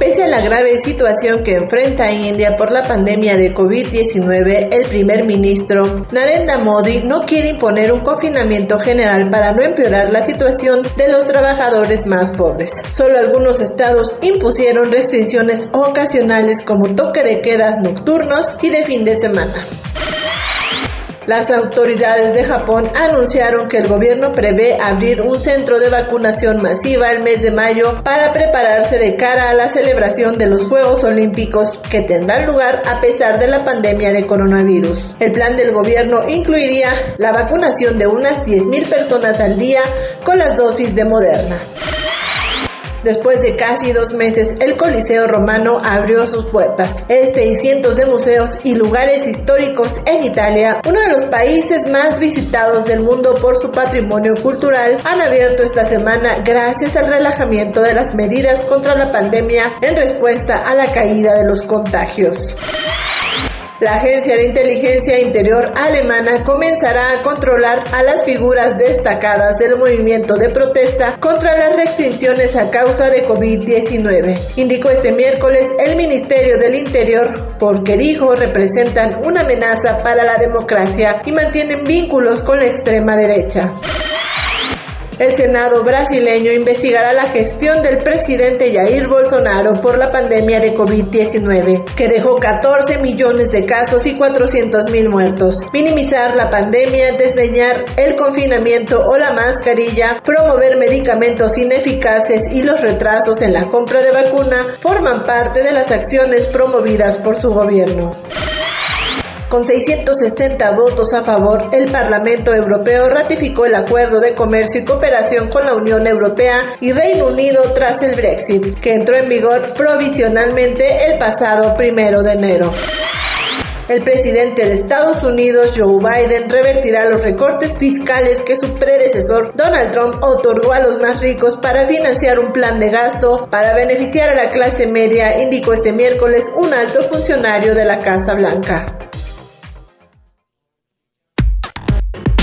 Pese a la grave situación que enfrenta India por la pandemia de COVID-19, el primer ministro Narendra Modi no quiere imponer un confinamiento general para no empeorar la situación de los trabajadores más pobres. Solo algunos estados impusieron restricciones ocasionales como toque de quedas nocturnos y de fin de semana. Las autoridades de Japón anunciaron que el gobierno prevé abrir un centro de vacunación masiva el mes de mayo para prepararse de cara a la celebración de los Juegos Olímpicos que tendrán lugar a pesar de la pandemia de coronavirus. El plan del gobierno incluiría la vacunación de unas 10.000 personas al día con las dosis de Moderna. Después de casi dos meses, el Coliseo Romano abrió sus puertas. Este y cientos de museos y lugares históricos en Italia, uno de los países más visitados del mundo por su patrimonio cultural, han abierto esta semana gracias al relajamiento de las medidas contra la pandemia en respuesta a la caída de los contagios. La Agencia de Inteligencia Interior alemana comenzará a controlar a las figuras destacadas del movimiento de protesta contra las restricciones a causa de COVID-19, indicó este miércoles el Ministerio del Interior, porque dijo representan una amenaza para la democracia y mantienen vínculos con la extrema derecha. El Senado brasileño investigará la gestión del presidente Jair Bolsonaro por la pandemia de COVID-19, que dejó 14 millones de casos y 400 mil muertos. Minimizar la pandemia, desdeñar el confinamiento o la mascarilla, promover medicamentos ineficaces y los retrasos en la compra de vacuna forman parte de las acciones promovidas por su gobierno. Con 660 votos a favor, el Parlamento Europeo ratificó el acuerdo de comercio y cooperación con la Unión Europea y Reino Unido tras el Brexit, que entró en vigor provisionalmente el pasado primero de enero. El presidente de Estados Unidos, Joe Biden, revertirá los recortes fiscales que su predecesor, Donald Trump, otorgó a los más ricos para financiar un plan de gasto para beneficiar a la clase media, indicó este miércoles un alto funcionario de la Casa Blanca.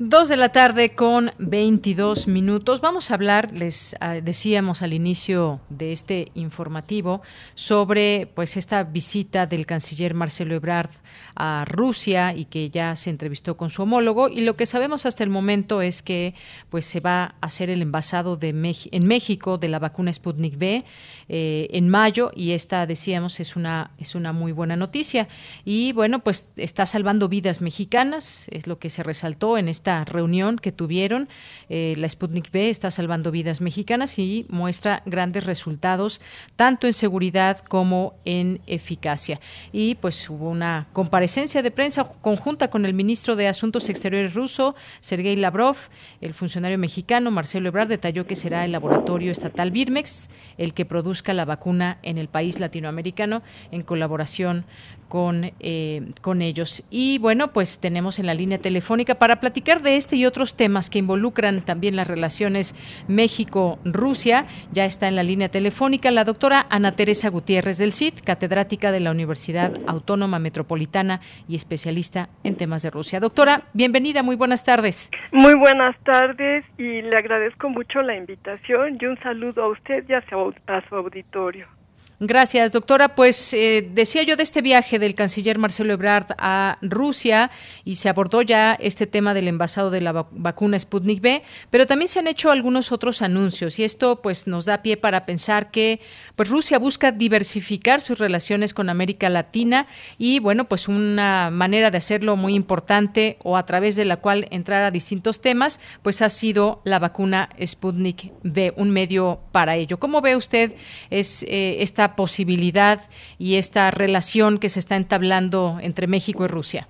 Dos de la tarde con 22 minutos. Vamos a hablar, les ah, decíamos al inicio de este informativo, sobre pues esta visita del canciller Marcelo Ebrard a Rusia y que ya se entrevistó con su homólogo. Y lo que sabemos hasta el momento es que pues se va a hacer el envasado de en México de la vacuna Sputnik V eh, en mayo. Y esta decíamos es una es una muy buena noticia. Y bueno pues está salvando vidas mexicanas es lo que se resaltó en esta reunión que tuvieron. Eh, la Sputnik V está salvando vidas mexicanas y muestra grandes resultados tanto en seguridad como en eficacia. Y pues hubo una comparecencia de prensa conjunta con el ministro de Asuntos Exteriores ruso Sergei Lavrov. El funcionario mexicano Marcelo Ebrard detalló que será el laboratorio estatal Birmex el que produce la vacuna en el país latinoamericano en colaboración con, eh, con ellos. Y bueno, pues tenemos en la línea telefónica para platicar de este y otros temas que involucran también las relaciones México-Rusia. Ya está en la línea telefónica la doctora Ana Teresa Gutiérrez del CID, catedrática de la Universidad Autónoma Metropolitana y especialista en temas de Rusia. Doctora, bienvenida, muy buenas tardes. Muy buenas tardes y le agradezco mucho la invitación y un saludo a usted y a su auditorio. Gracias, doctora. Pues eh, decía yo de este viaje del canciller Marcelo Ebrard a Rusia y se abordó ya este tema del envasado de la vacuna Sputnik V, pero también se han hecho algunos otros anuncios y esto pues nos da pie para pensar que pues Rusia busca diversificar sus relaciones con América Latina y bueno, pues una manera de hacerlo muy importante o a través de la cual entrar a distintos temas, pues ha sido la vacuna Sputnik V, un medio para ello. ¿Cómo ve usted es eh, esta posibilidad y esta relación que se está entablando entre México y Rusia?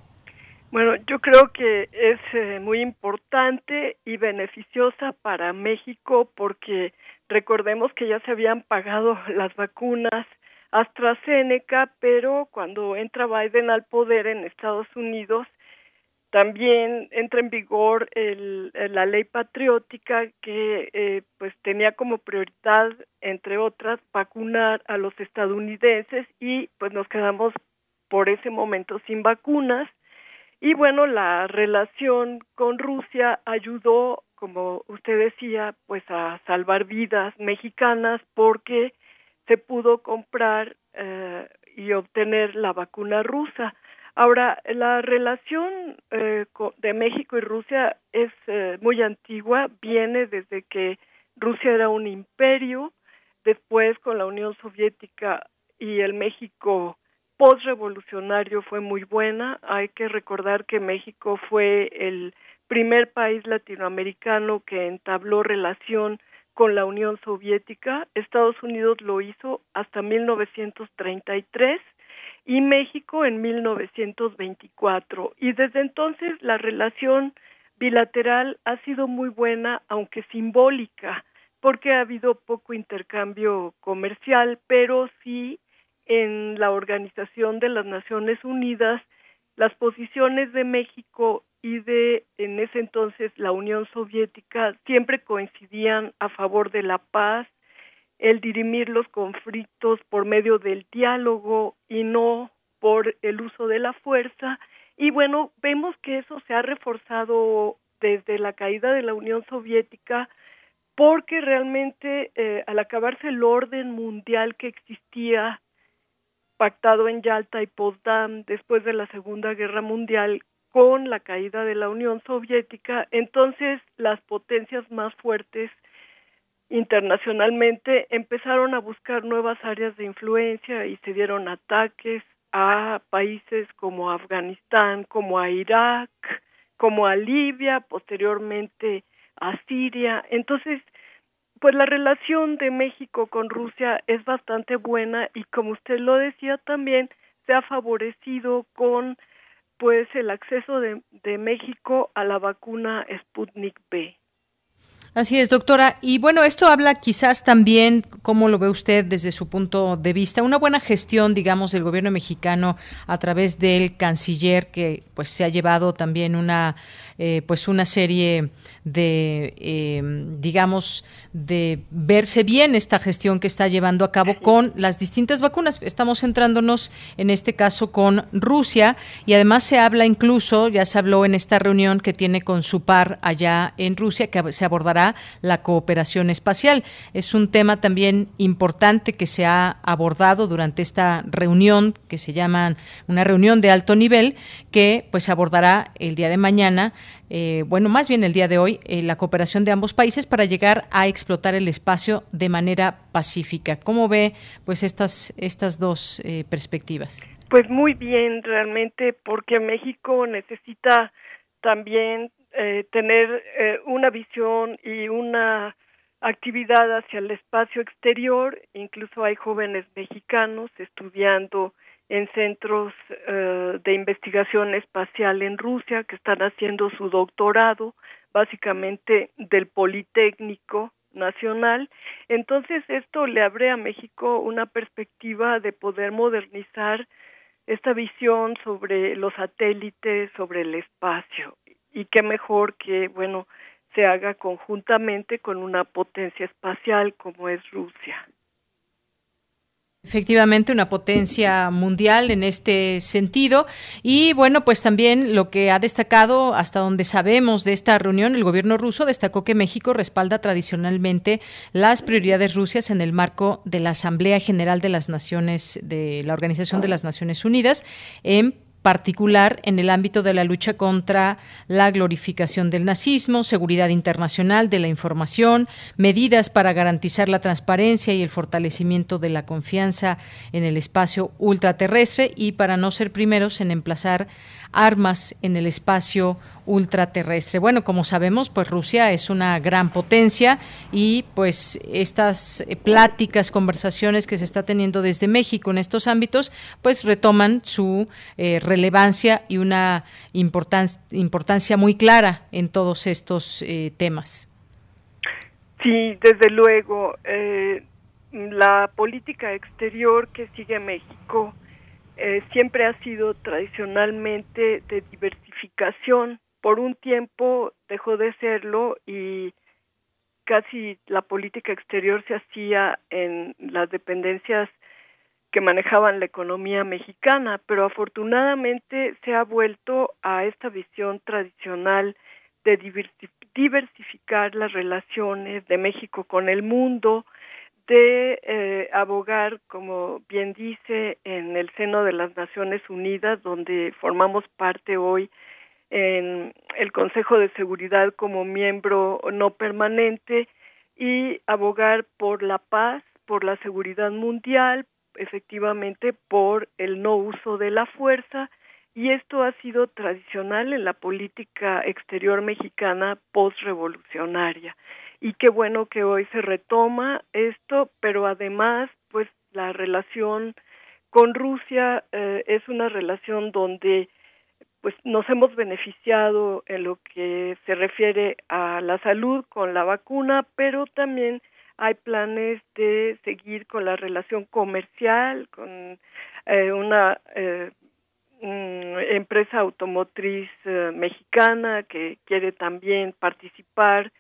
Bueno, yo creo que es eh, muy importante y beneficiosa para México porque recordemos que ya se habían pagado las vacunas AstraZeneca, pero cuando entra Biden al poder en Estados Unidos, también entra en vigor el, la ley patriótica que eh, pues tenía como prioridad, entre otras, vacunar a los estadounidenses y pues nos quedamos por ese momento sin vacunas. Y bueno, la relación con Rusia ayudó, como usted decía, pues a salvar vidas mexicanas porque se pudo comprar eh, y obtener la vacuna rusa. Ahora, la relación eh, de México y Rusia es eh, muy antigua, viene desde que Rusia era un imperio, después con la Unión Soviética y el México postrevolucionario fue muy buena. Hay que recordar que México fue el primer país latinoamericano que entabló relación con la Unión Soviética. Estados Unidos lo hizo hasta 1933 y México en 1924. Y desde entonces la relación bilateral ha sido muy buena, aunque simbólica, porque ha habido poco intercambio comercial, pero sí en la Organización de las Naciones Unidas las posiciones de México y de en ese entonces la Unión Soviética siempre coincidían a favor de la paz, el dirimir los conflictos por medio del diálogo y no por el uso de la fuerza. Y bueno, vemos que eso se ha reforzado desde la caída de la Unión Soviética porque realmente eh, al acabarse el orden mundial que existía pactado en Yalta y Potsdam después de la Segunda Guerra Mundial con la caída de la Unión Soviética, entonces las potencias más fuertes internacionalmente empezaron a buscar nuevas áreas de influencia y se dieron ataques a países como Afganistán, como a Irak, como a Libia, posteriormente a Siria. Entonces, pues la relación de México con Rusia es bastante buena y como usted lo decía también se ha favorecido con pues el acceso de, de México a la vacuna Sputnik B. Así es, doctora. Y bueno, esto habla quizás también, ¿cómo lo ve usted desde su punto de vista? Una buena gestión, digamos, del gobierno mexicano a través del canciller que pues se ha llevado también una eh, pues una serie de, eh, digamos, de verse bien esta gestión que está llevando a cabo con las distintas vacunas. Estamos centrándonos en este caso con Rusia y además se habla incluso, ya se habló en esta reunión que tiene con su par allá en Rusia, que se abordará la cooperación espacial. Es un tema también importante que se ha abordado durante esta reunión que se llama una reunión de alto nivel que pues abordará el día de mañana eh, bueno, más bien el día de hoy, eh, la cooperación de ambos países para llegar a explotar el espacio de manera pacífica. ¿Cómo ve pues estas, estas dos eh, perspectivas? Pues muy bien, realmente, porque México necesita también tener una visión y una actividad hacia el espacio exterior. Incluso hay jóvenes mexicanos estudiando en centros eh, de investigación espacial en Rusia que están haciendo su doctorado, básicamente del Politécnico Nacional. Entonces esto le abre a México una perspectiva de poder modernizar esta visión sobre los satélites, sobre el espacio. Y qué mejor que, bueno, se haga conjuntamente con una potencia espacial como es Rusia. Efectivamente, una potencia mundial en este sentido. Y bueno, pues también lo que ha destacado, hasta donde sabemos de esta reunión, el gobierno ruso destacó que México respalda tradicionalmente las prioridades rusias en el marco de la Asamblea General de las Naciones, de la Organización de las Naciones Unidas, en particular en el ámbito de la lucha contra la glorificación del nazismo, seguridad internacional de la información, medidas para garantizar la transparencia y el fortalecimiento de la confianza en el espacio ultraterrestre y para no ser primeros en emplazar armas en el espacio ultraterrestre. Bueno, como sabemos, pues Rusia es una gran potencia y pues estas eh, pláticas, conversaciones que se está teniendo desde México en estos ámbitos, pues retoman su eh, relevancia y una importancia muy clara en todos estos eh, temas. Sí, desde luego, la política exterior que sigue México siempre ha sido tradicionalmente de diversificación por un tiempo dejó de serlo y casi la política exterior se hacía en las dependencias que manejaban la economía mexicana, pero afortunadamente se ha vuelto a esta visión tradicional de diversificar las relaciones de México con el mundo, de eh, abogar, como bien dice, en el seno de las Naciones Unidas, donde formamos parte hoy en el Consejo de Seguridad como miembro no permanente y abogar por la paz, por la seguridad mundial, efectivamente por el no uso de la fuerza. Y esto ha sido tradicional en la política exterior mexicana postrevolucionaria. Y qué bueno que hoy se retoma esto, pero además pues la relación con Rusia eh, es una relación donde pues nos hemos beneficiado en lo que se refiere a la salud con la vacuna, pero también hay planes de seguir con la relación comercial con eh, una eh, empresa automotriz eh, mexicana que quiere también participar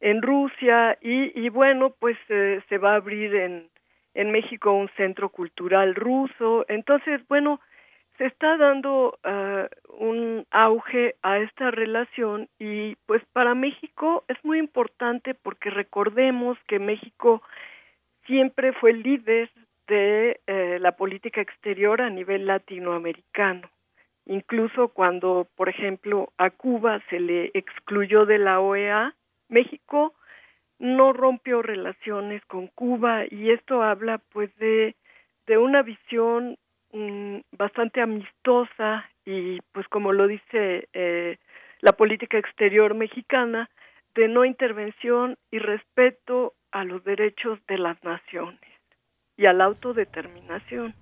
en Rusia y, y bueno pues se va a abrir en en México un centro cultural ruso. Entonces bueno se está dando uh, un auge a esta relación y pues para México es muy importante porque recordemos que México siempre fue líder de eh, la política exterior a nivel latinoamericano. Incluso cuando, por ejemplo, a Cuba se le excluyó de la OEA, México no rompió relaciones con Cuba y esto habla pues de, de una visión mm, bastante amistosa y pues como lo dice eh, la política exterior mexicana, de no intervención y respeto a los derechos de las naciones y a la autodeterminación.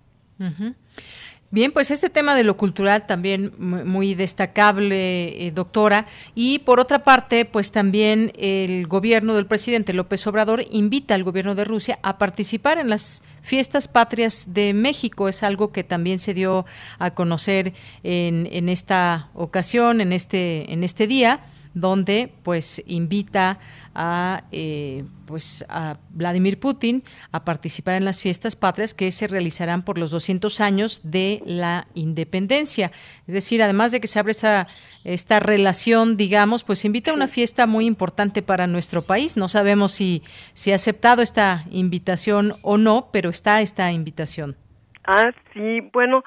Bien, pues este tema de lo cultural también muy destacable, eh, doctora. Y por otra parte, pues también el gobierno del presidente López Obrador invita al gobierno de Rusia a participar en las fiestas patrias de México. Es algo que también se dio a conocer en, en esta ocasión, en este, en este día donde pues invita a eh, pues a Vladimir Putin a participar en las fiestas patrias que se realizarán por los 200 años de la independencia. Es decir, además de que se abre esa esta relación, digamos, pues invita a una fiesta muy importante para nuestro país. No sabemos si si ha aceptado esta invitación o no, pero está esta invitación. Ah, sí, bueno,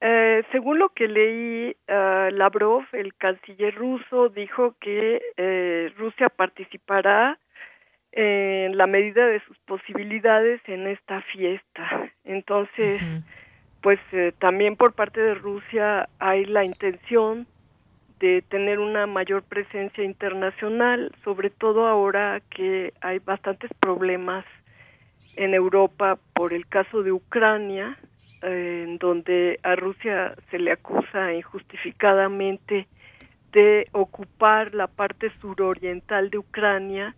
eh, según lo que leí, uh, Lavrov, el canciller ruso, dijo que eh, Rusia participará en la medida de sus posibilidades en esta fiesta. Entonces, pues eh, también por parte de Rusia hay la intención de tener una mayor presencia internacional, sobre todo ahora que hay bastantes problemas en Europa por el caso de Ucrania en donde a Rusia se le acusa injustificadamente de ocupar la parte suroriental de Ucrania,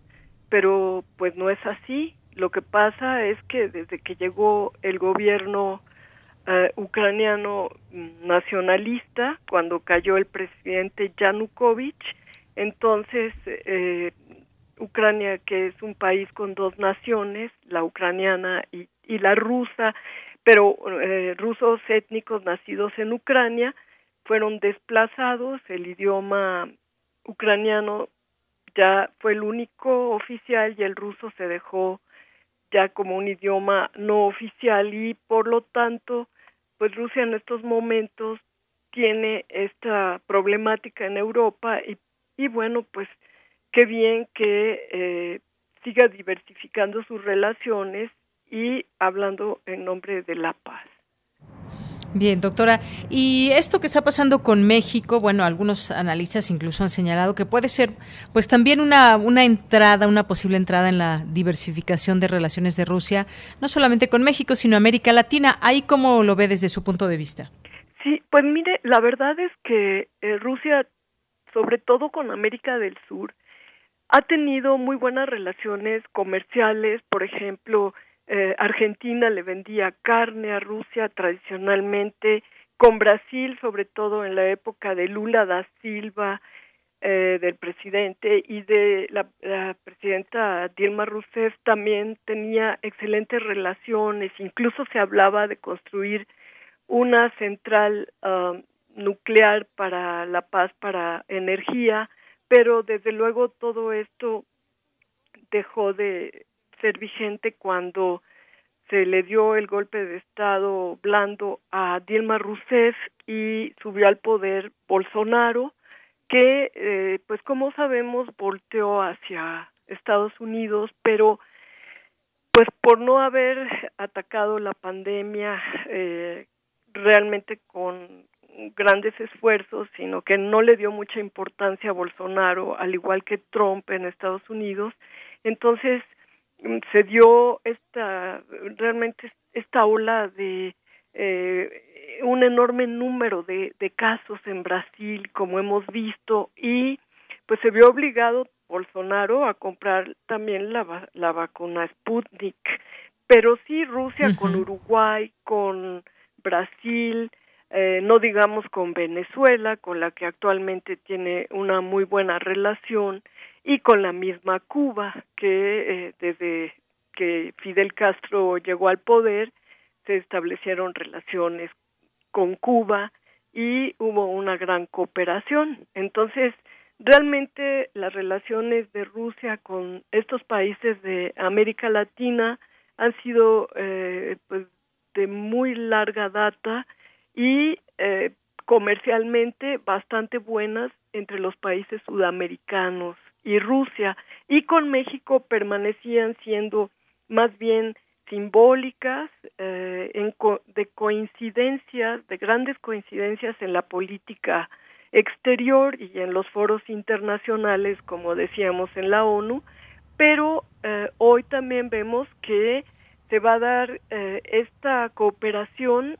pero pues no es así. Lo que pasa es que desde que llegó el gobierno eh, ucraniano nacionalista, cuando cayó el presidente Yanukovych, entonces eh, Ucrania, que es un país con dos naciones, la ucraniana y la rusa, pero eh, rusos étnicos nacidos en Ucrania fueron desplazados, el idioma ucraniano ya fue el único oficial y el ruso se dejó ya como un idioma no oficial y por lo tanto pues Rusia en estos momentos tiene esta problemática en Europa y, bueno pues qué bien que eh, siga diversificando sus relaciones y hablando en nombre de la paz. Bien, doctora. Y esto que está pasando con México, bueno, algunos analistas incluso han señalado que puede ser, pues también una, una entrada, una posible entrada en la diversificación de relaciones de Rusia, no solamente con México, sino América Latina. ¿Ahí cómo lo ve desde su punto de vista? Sí, pues mire, la verdad es que eh, Rusia, sobre todo con América del Sur, ha tenido muy buenas relaciones comerciales, por ejemplo, eh, Argentina le vendía carne a Rusia tradicionalmente, con Brasil, sobre todo en la época de Lula da Silva, eh, del presidente y de la, presidenta Dilma Rousseff también tenía excelentes relaciones, incluso se hablaba de construir una central um, nuclear para la paz, para energía, pero desde luego todo esto dejó de, ser vigente cuando se le dio el golpe de Estado blando a Dilma Rousseff y subió al poder Bolsonaro, que, eh, pues como sabemos, volteó hacia Estados Unidos, pero pues por no haber atacado la pandemia eh, realmente con grandes esfuerzos, sino que no le dio mucha importancia a Bolsonaro, al igual que Trump en Estados Unidos. Entonces, se dio esta realmente esta ola de eh, un enorme número de, de casos en Brasil como hemos visto y pues se vio obligado Bolsonaro a comprar también la, la vacuna Sputnik. Pero sí Rusia con Uruguay con Brasil eh, no digamos con Venezuela con la que actualmente tiene una muy buena relación y con la misma Cuba, que eh, desde que Fidel Castro llegó al poder se establecieron relaciones con Cuba y hubo una gran cooperación. Entonces, realmente las relaciones de Rusia con estos países de América Latina han sido eh, pues de muy larga data y eh, comercialmente bastante buenas entre los países sudamericanos y Rusia y con México permanecían siendo más bien simbólicas eh, de coincidencias, de grandes coincidencias en la política exterior y en los foros internacionales, como decíamos en la ONU, pero eh, hoy también vemos que se va a dar eh, esta cooperación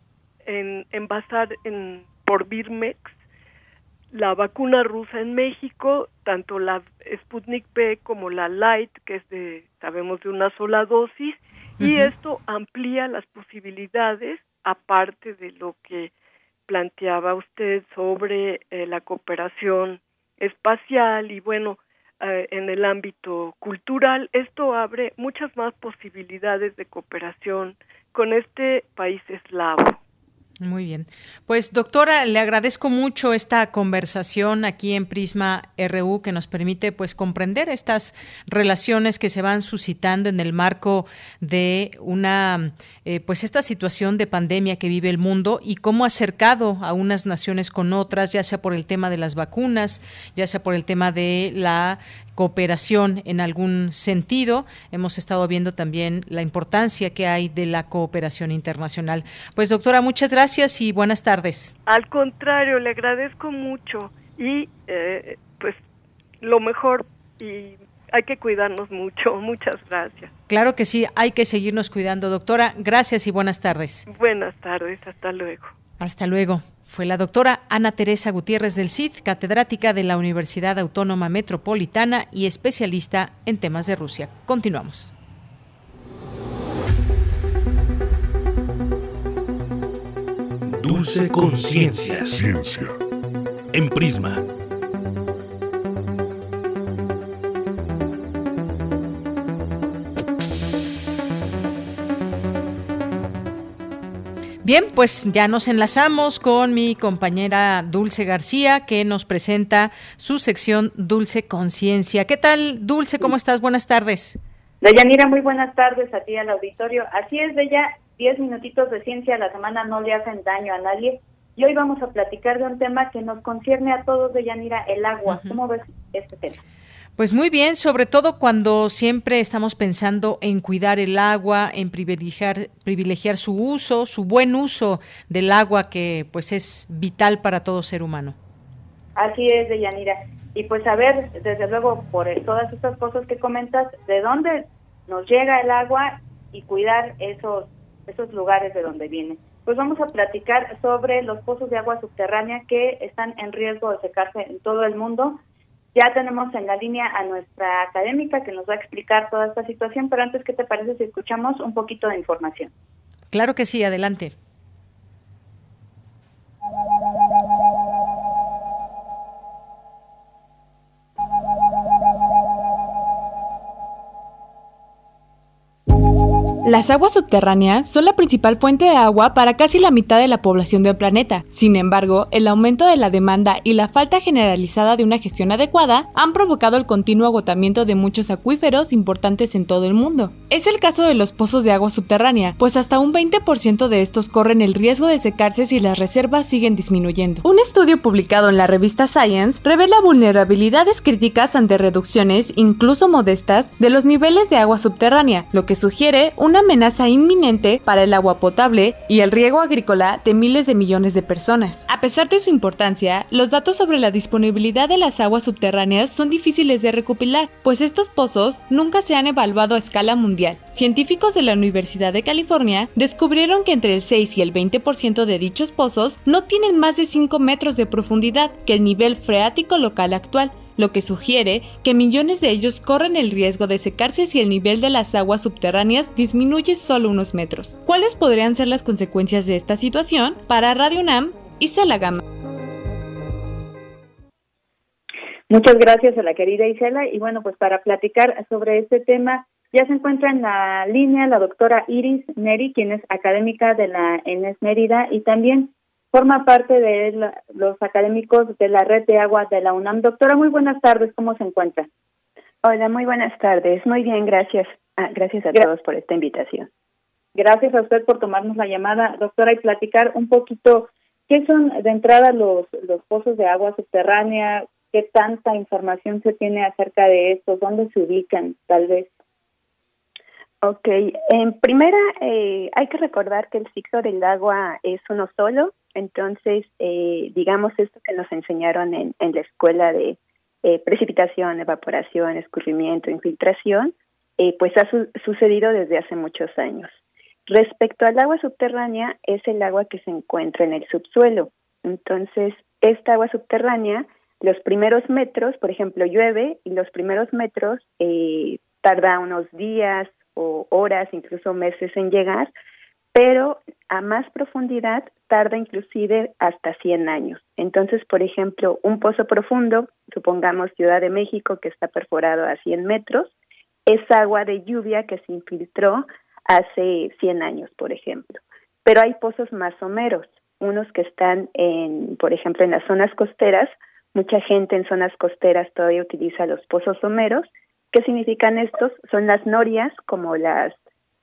en, en basar en por Birmex la vacuna rusa en México, tanto la Sputnik B como la Light, que es de sabemos de una sola dosis, y esto amplía las posibilidades, aparte de lo que planteaba usted sobre eh, la cooperación espacial y bueno, eh, en el ámbito cultural, esto abre muchas más posibilidades de cooperación con este país eslavo. Muy bien. Pues doctora, le agradezco mucho esta conversación aquí en Prisma RU que nos permite pues comprender estas relaciones que se van suscitando en el marco de una eh, pues esta situación de pandemia que vive el mundo y cómo ha acercado a unas naciones con otras, ya sea por el tema de las vacunas, ya sea por el tema de la cooperación en algún sentido. Hemos estado viendo también la importancia que hay de la cooperación internacional. Pues doctora, muchas gracias y buenas tardes. Al contrario, le agradezco mucho y eh, pues lo mejor y hay que cuidarnos mucho. Muchas gracias. Claro que sí, hay que seguirnos cuidando, doctora. Gracias y buenas tardes. Buenas tardes, hasta luego. Hasta luego fue la doctora Ana Teresa Gutiérrez del CID, catedrática de la Universidad Autónoma Metropolitana y especialista en temas de Rusia. Continuamos. Dulce Conciencia. Ciencia. En Prisma. Bien, pues ya nos enlazamos con mi compañera Dulce García, que nos presenta su sección Dulce Conciencia. ¿Qué tal, Dulce? ¿Cómo estás? Buenas tardes. Deyanira, muy buenas tardes a ti al auditorio. Así es, Bella, diez minutitos de ciencia a la semana no le hacen daño a nadie. Y hoy vamos a platicar de un tema que nos concierne a todos, Deyanira, el agua. ¿Cómo ves este tema? Pues muy bien, sobre todo cuando siempre estamos pensando en cuidar el agua, en privilegiar, privilegiar su uso, su buen uso del agua que pues es vital para todo ser humano. Así es, Deyanira. Y pues a ver, desde luego, por todas estas cosas que comentas, de dónde nos llega el agua y cuidar esos, esos lugares de donde viene. Pues vamos a platicar sobre los pozos de agua subterránea que están en riesgo de secarse en todo el mundo ya tenemos en la línea a nuestra académica que nos va a explicar toda esta situación, pero antes, ¿qué te parece si escuchamos un poquito de información? Claro que sí, adelante. Las aguas subterráneas son la principal fuente de agua para casi la mitad de la población del planeta. Sin embargo, el aumento de la demanda y la falta generalizada de una gestión adecuada han provocado el continuo agotamiento de muchos acuíferos importantes en todo el mundo. Es el caso de los pozos de agua subterránea, pues hasta un 20% de estos corren el riesgo de secarse si las reservas siguen disminuyendo. Un estudio publicado en la revista Science revela vulnerabilidades críticas ante reducciones, incluso modestas, de los niveles de agua subterránea, lo que sugiere una amenaza inminente para el agua potable y el riego agrícola de miles de millones de personas. A pesar de su importancia, los datos sobre la disponibilidad de las aguas subterráneas son difíciles de recopilar, pues estos pozos nunca se han evaluado a escala mundial. Científicos de la Universidad de California descubrieron que entre el 6 y el 20% de dichos pozos no tienen más de 5 metros de profundidad que el nivel freático local actual, lo que sugiere que millones de ellos corren el riesgo de secarse si el nivel de las aguas subterráneas disminuye solo unos metros. ¿Cuáles podrían ser las consecuencias de esta situación? Para Radio UNAM, Isela Gama. Muchas gracias a la querida Isela y bueno, pues para platicar sobre este tema ya se encuentra en la línea la doctora Iris Neri, quien es académica de la ENES Mérida y también forma parte de los académicos de la red de agua de la UNAM. Doctora, muy buenas tardes, ¿cómo se encuentra? Hola, muy buenas tardes. Muy bien, gracias. Ah, gracias a todos por esta invitación. Gracias a usted por tomarnos la llamada, doctora, y platicar un poquito qué son de entrada los, los pozos de agua subterránea, qué tanta información se tiene acerca de estos, dónde se ubican, tal vez. Ok, en primera eh, hay que recordar que el ciclo del agua es uno solo, entonces eh, digamos esto que nos enseñaron en, en la escuela de eh, precipitación, evaporación, escurrimiento, infiltración, pues ha sucedido desde hace muchos años. Respecto al agua subterránea, es el agua que se encuentra en el subsuelo. Entonces, esta agua subterránea, los primeros metros, por ejemplo, llueve y los primeros metros tarda unos días, o horas, incluso meses en llegar, pero a más profundidad tarda inclusive hasta 100 años. Entonces, por ejemplo, un pozo profundo, supongamos Ciudad de México, que está perforado a 100 metros, es agua de lluvia que se infiltró hace 100 años, por ejemplo. Pero hay pozos más someros, unos que están en, por ejemplo, en las zonas costeras, mucha gente en zonas costeras todavía utiliza los pozos someros ¿Qué significan estos? Son las norias, como las,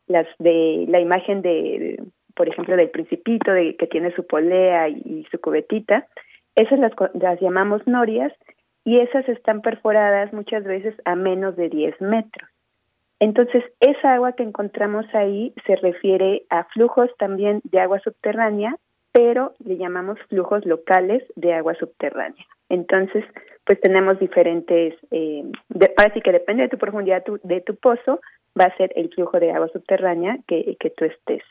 las de la imagen de, por ejemplo, del principito, de, que tiene su polea y, su cubetita. Esas las, las llamamos norias y esas están perforadas muchas veces a menos de 10 metros. Entonces, esa agua que encontramos ahí se refiere a flujos también de agua subterránea, pero le llamamos flujos locales de agua subterránea. Entonces, pues tenemos diferentes, eh, de, que depende de tu profundidad de tu pozo, va a ser el flujo de agua subterránea que, que tú estés.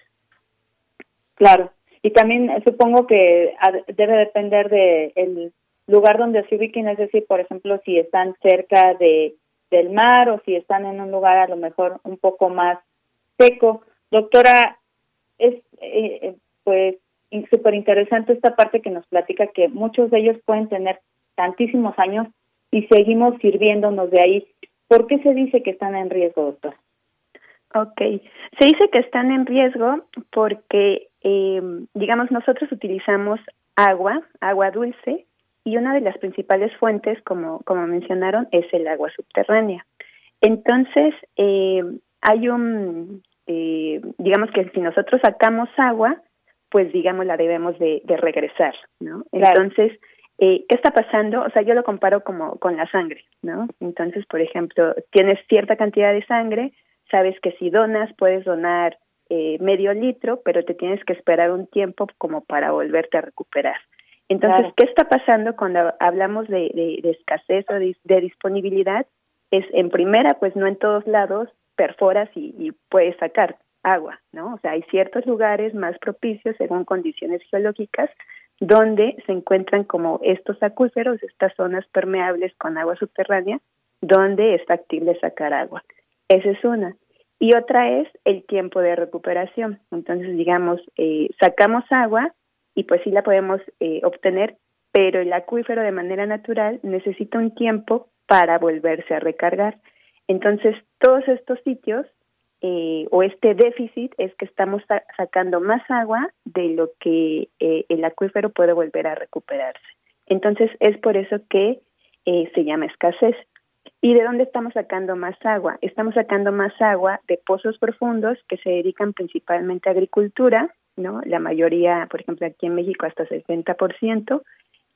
Claro, y también supongo que debe depender de el lugar donde se ubiquen, es decir, por ejemplo, si están cerca de del mar o si están en un lugar a lo mejor un poco más seco. Doctora, es eh, eh pues súper interesante esta parte que nos platica que muchos de ellos pueden tener tantísimos años y seguimos sirviéndonos de ahí. ¿Por qué se dice que están en riesgo, doctor? Ok, se dice que están en riesgo porque, eh, digamos, nosotros utilizamos agua, agua dulce, y una de las principales fuentes, como, como mencionaron, es el agua subterránea. Entonces, eh, hay un, eh, digamos que si nosotros sacamos agua, pues digamos la debemos de, de regresar, ¿no? Entonces, eh, ¿Qué está pasando? O sea, yo lo comparo como con la sangre, ¿no? Entonces, por ejemplo, tienes cierta cantidad de sangre, sabes que si donas puedes donar eh, medio litro, pero te tienes que esperar un tiempo como para volverte a recuperar. Entonces, ¿qué está pasando cuando hablamos de, de, escasez o de, disponibilidad? Es en primera, pues no en todos lados perforas y, y puedes sacar agua, ¿no? O sea, hay ciertos lugares más propicios según condiciones geológicas donde se encuentran como estos acuíferos, estas zonas permeables con agua subterránea, donde es factible sacar agua. Esa es una. Y otra es el tiempo de recuperación. Entonces, digamos, eh, sacamos agua y pues sí la podemos eh, obtener, pero el acuífero de manera natural necesita un tiempo para volverse a recargar. Entonces, todos estos sitios eh, o este déficit es que estamos sacando más agua de lo que eh, el acuífero puede volver a recuperarse. Entonces es por eso que eh, se llama escasez. ¿Y de dónde estamos sacando más agua? Estamos sacando más agua de pozos profundos que se dedican principalmente a agricultura, ¿no? La mayoría, por ejemplo, aquí en México hasta 60%,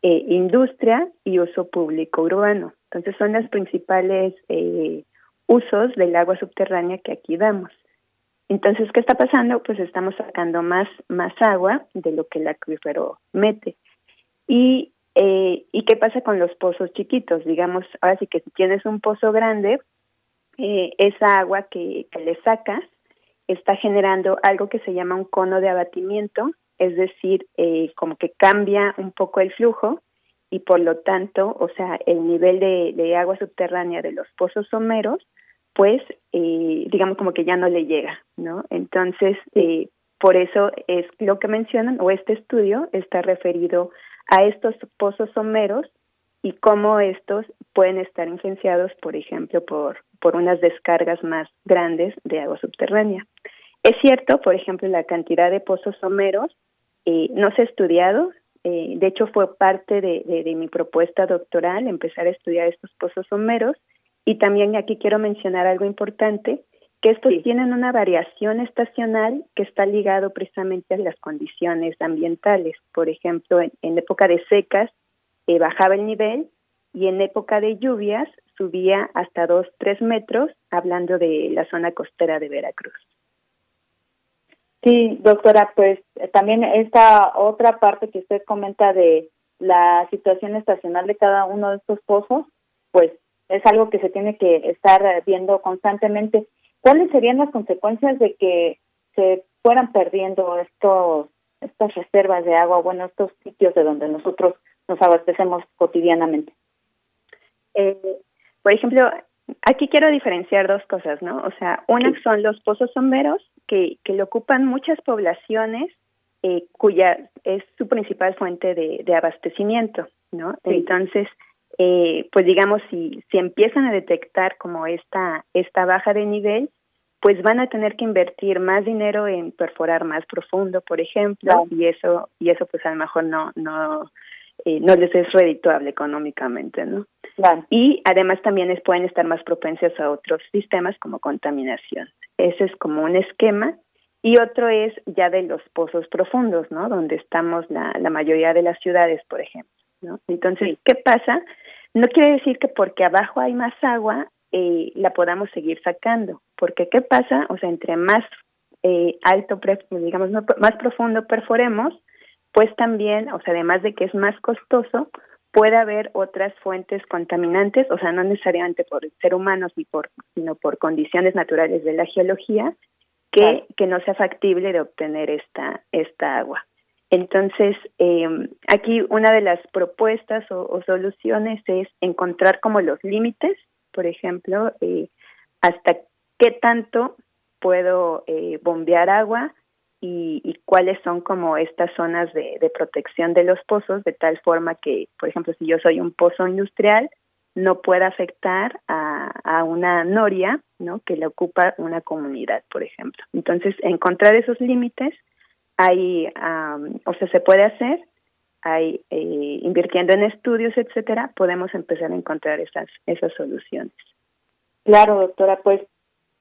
eh, industria y uso público urbano. Entonces son las principales eh, usos del agua subterránea que aquí damos. Entonces, ¿qué está pasando? Pues estamos sacando más, más agua de lo que el acuífero mete. Y, eh, ¿Y qué pasa con los pozos chiquitos? Digamos, ahora sí que si tienes un pozo grande, eh, esa agua que, que le sacas está generando algo que se llama un cono de abatimiento, es decir, eh, como que cambia un poco el flujo y por lo tanto, o sea, el nivel de, agua subterránea de los pozos someros pues eh, digamos como que ya no le llega, ¿no? Entonces, eh, por eso es lo que mencionan, o este estudio está referido a estos pozos someros y cómo estos pueden estar influenciados, por ejemplo, por, por unas descargas más grandes de agua subterránea. Es cierto, por ejemplo, la cantidad de pozos someros eh, no se ha estudiado. Eh, de hecho, fue parte de, de, mi propuesta doctoral empezar a estudiar estos pozos someros. Y también aquí quiero mencionar algo importante, que estos tienen una variación estacional que está ligado precisamente a las condiciones ambientales. Por ejemplo, en, época de secas eh, bajaba el nivel y en época de lluvias subía hasta 2, 3 metros, hablando de la zona costera de Veracruz. Sí, doctora, pues eh, también esta otra parte que usted comenta de la situación estacional de cada uno de estos pozos, pues es algo que se tiene que estar viendo constantemente. ¿Cuáles serían las consecuencias de que se fueran perdiendo estos estas reservas de agua, bueno, estos sitios de donde nosotros nos abastecemos cotidianamente? Eh, por ejemplo, aquí quiero diferenciar dos cosas, ¿no? O sea, una son los pozos sombreros, que, que le ocupan muchas poblaciones eh, cuya es su principal fuente de, de abastecimiento, ¿no? Entonces, eh, pues digamos, si, si empiezan a detectar como esta, esta baja de nivel, pues van a tener que invertir más dinero en perforar más profundo, por ejemplo, y eso, y eso pues a lo mejor no, no, eh, no les es redituable económicamente, ¿no? Y además también es, pueden estar más propensas a otros sistemas como contaminación. Ese es como un esquema. Y otro es ya de los pozos profundos, ¿no? Donde estamos la, la mayoría de las ciudades, por ejemplo, ¿no? Entonces, ¿qué pasa? No quiere decir que porque abajo hay más agua, eh, la podamos seguir sacando. Porque, ¿qué pasa? O sea, entre más eh, alto, digamos, más profundo perforemos, pues también, o sea, además de que es más costoso, puede haber otras fuentes contaminantes, o sea, no necesariamente por ser humanos ni por, sino por condiciones naturales de la geología, que, que no sea factible de obtener esta, esta agua. Entonces, eh, aquí una de las propuestas o, soluciones es encontrar como los límites, por ejemplo, eh, hasta qué tanto puedo eh, bombear agua, y, cuáles son como estas zonas de, protección de los pozos, de tal forma que, por ejemplo, si yo soy un pozo industrial, no pueda afectar a, una noria, ¿no? Que le ocupa una comunidad, por ejemplo. Entonces, encontrar esos límites, hay, o sea, se puede hacer, hay, eh, invirtiendo en estudios, etcétera, podemos empezar a encontrar esas, esas soluciones. Claro, doctora, pues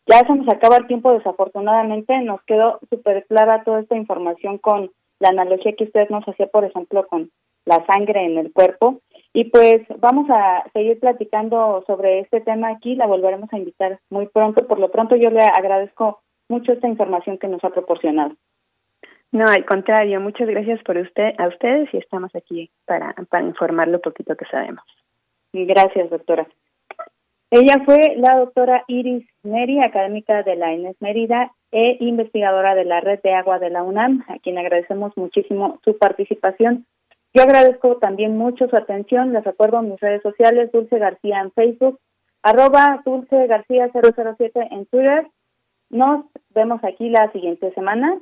ya se nos acaba el tiempo, desafortunadamente. Nos quedó súper clara toda esta información con la analogía que usted nos hacía, por ejemplo, con la sangre en el cuerpo. Y pues vamos a seguir platicando sobre este tema aquí. La volveremos a invitar muy pronto. Por lo pronto, yo le agradezco mucho esta información que nos ha proporcionado. No, al contrario, muchas gracias por usted, a ustedes y estamos aquí para, para informar lo poquito que sabemos. Gracias, doctora. Ella fue la doctora Iris Neri, académica de la Inés Mérida e investigadora de la Red de Agua de la UNAM, a quien agradecemos muchísimo su participación. Yo agradezco también mucho su atención. Les acuerdo en mis redes sociales, Dulce García en Facebook, arroba Dulce García 007 en Twitter. Nos vemos aquí la siguiente semana.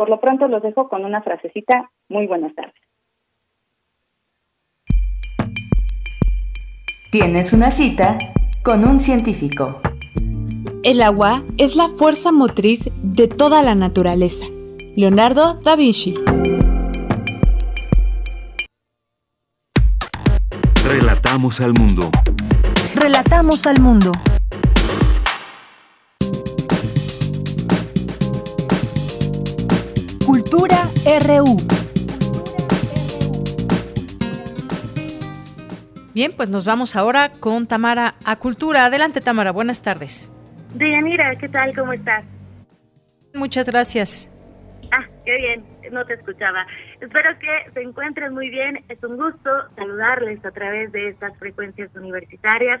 Por lo pronto los dejo con una frasecita. Muy buenas tardes. Tienes una cita con un científico. El agua es la fuerza motriz de toda la naturaleza. Leonardo da Vinci. Relatamos al mundo. Relatamos al mundo. RU. Bien, pues nos vamos ahora con Tamara a Cultura. Adelante, Tamara, buenas tardes. Deyanira, ¿qué tal? ¿Cómo estás? Muchas gracias. Ah, qué bien, no te escuchaba. Espero que se encuentren muy bien. Es un gusto saludarles a través de estas frecuencias universitarias.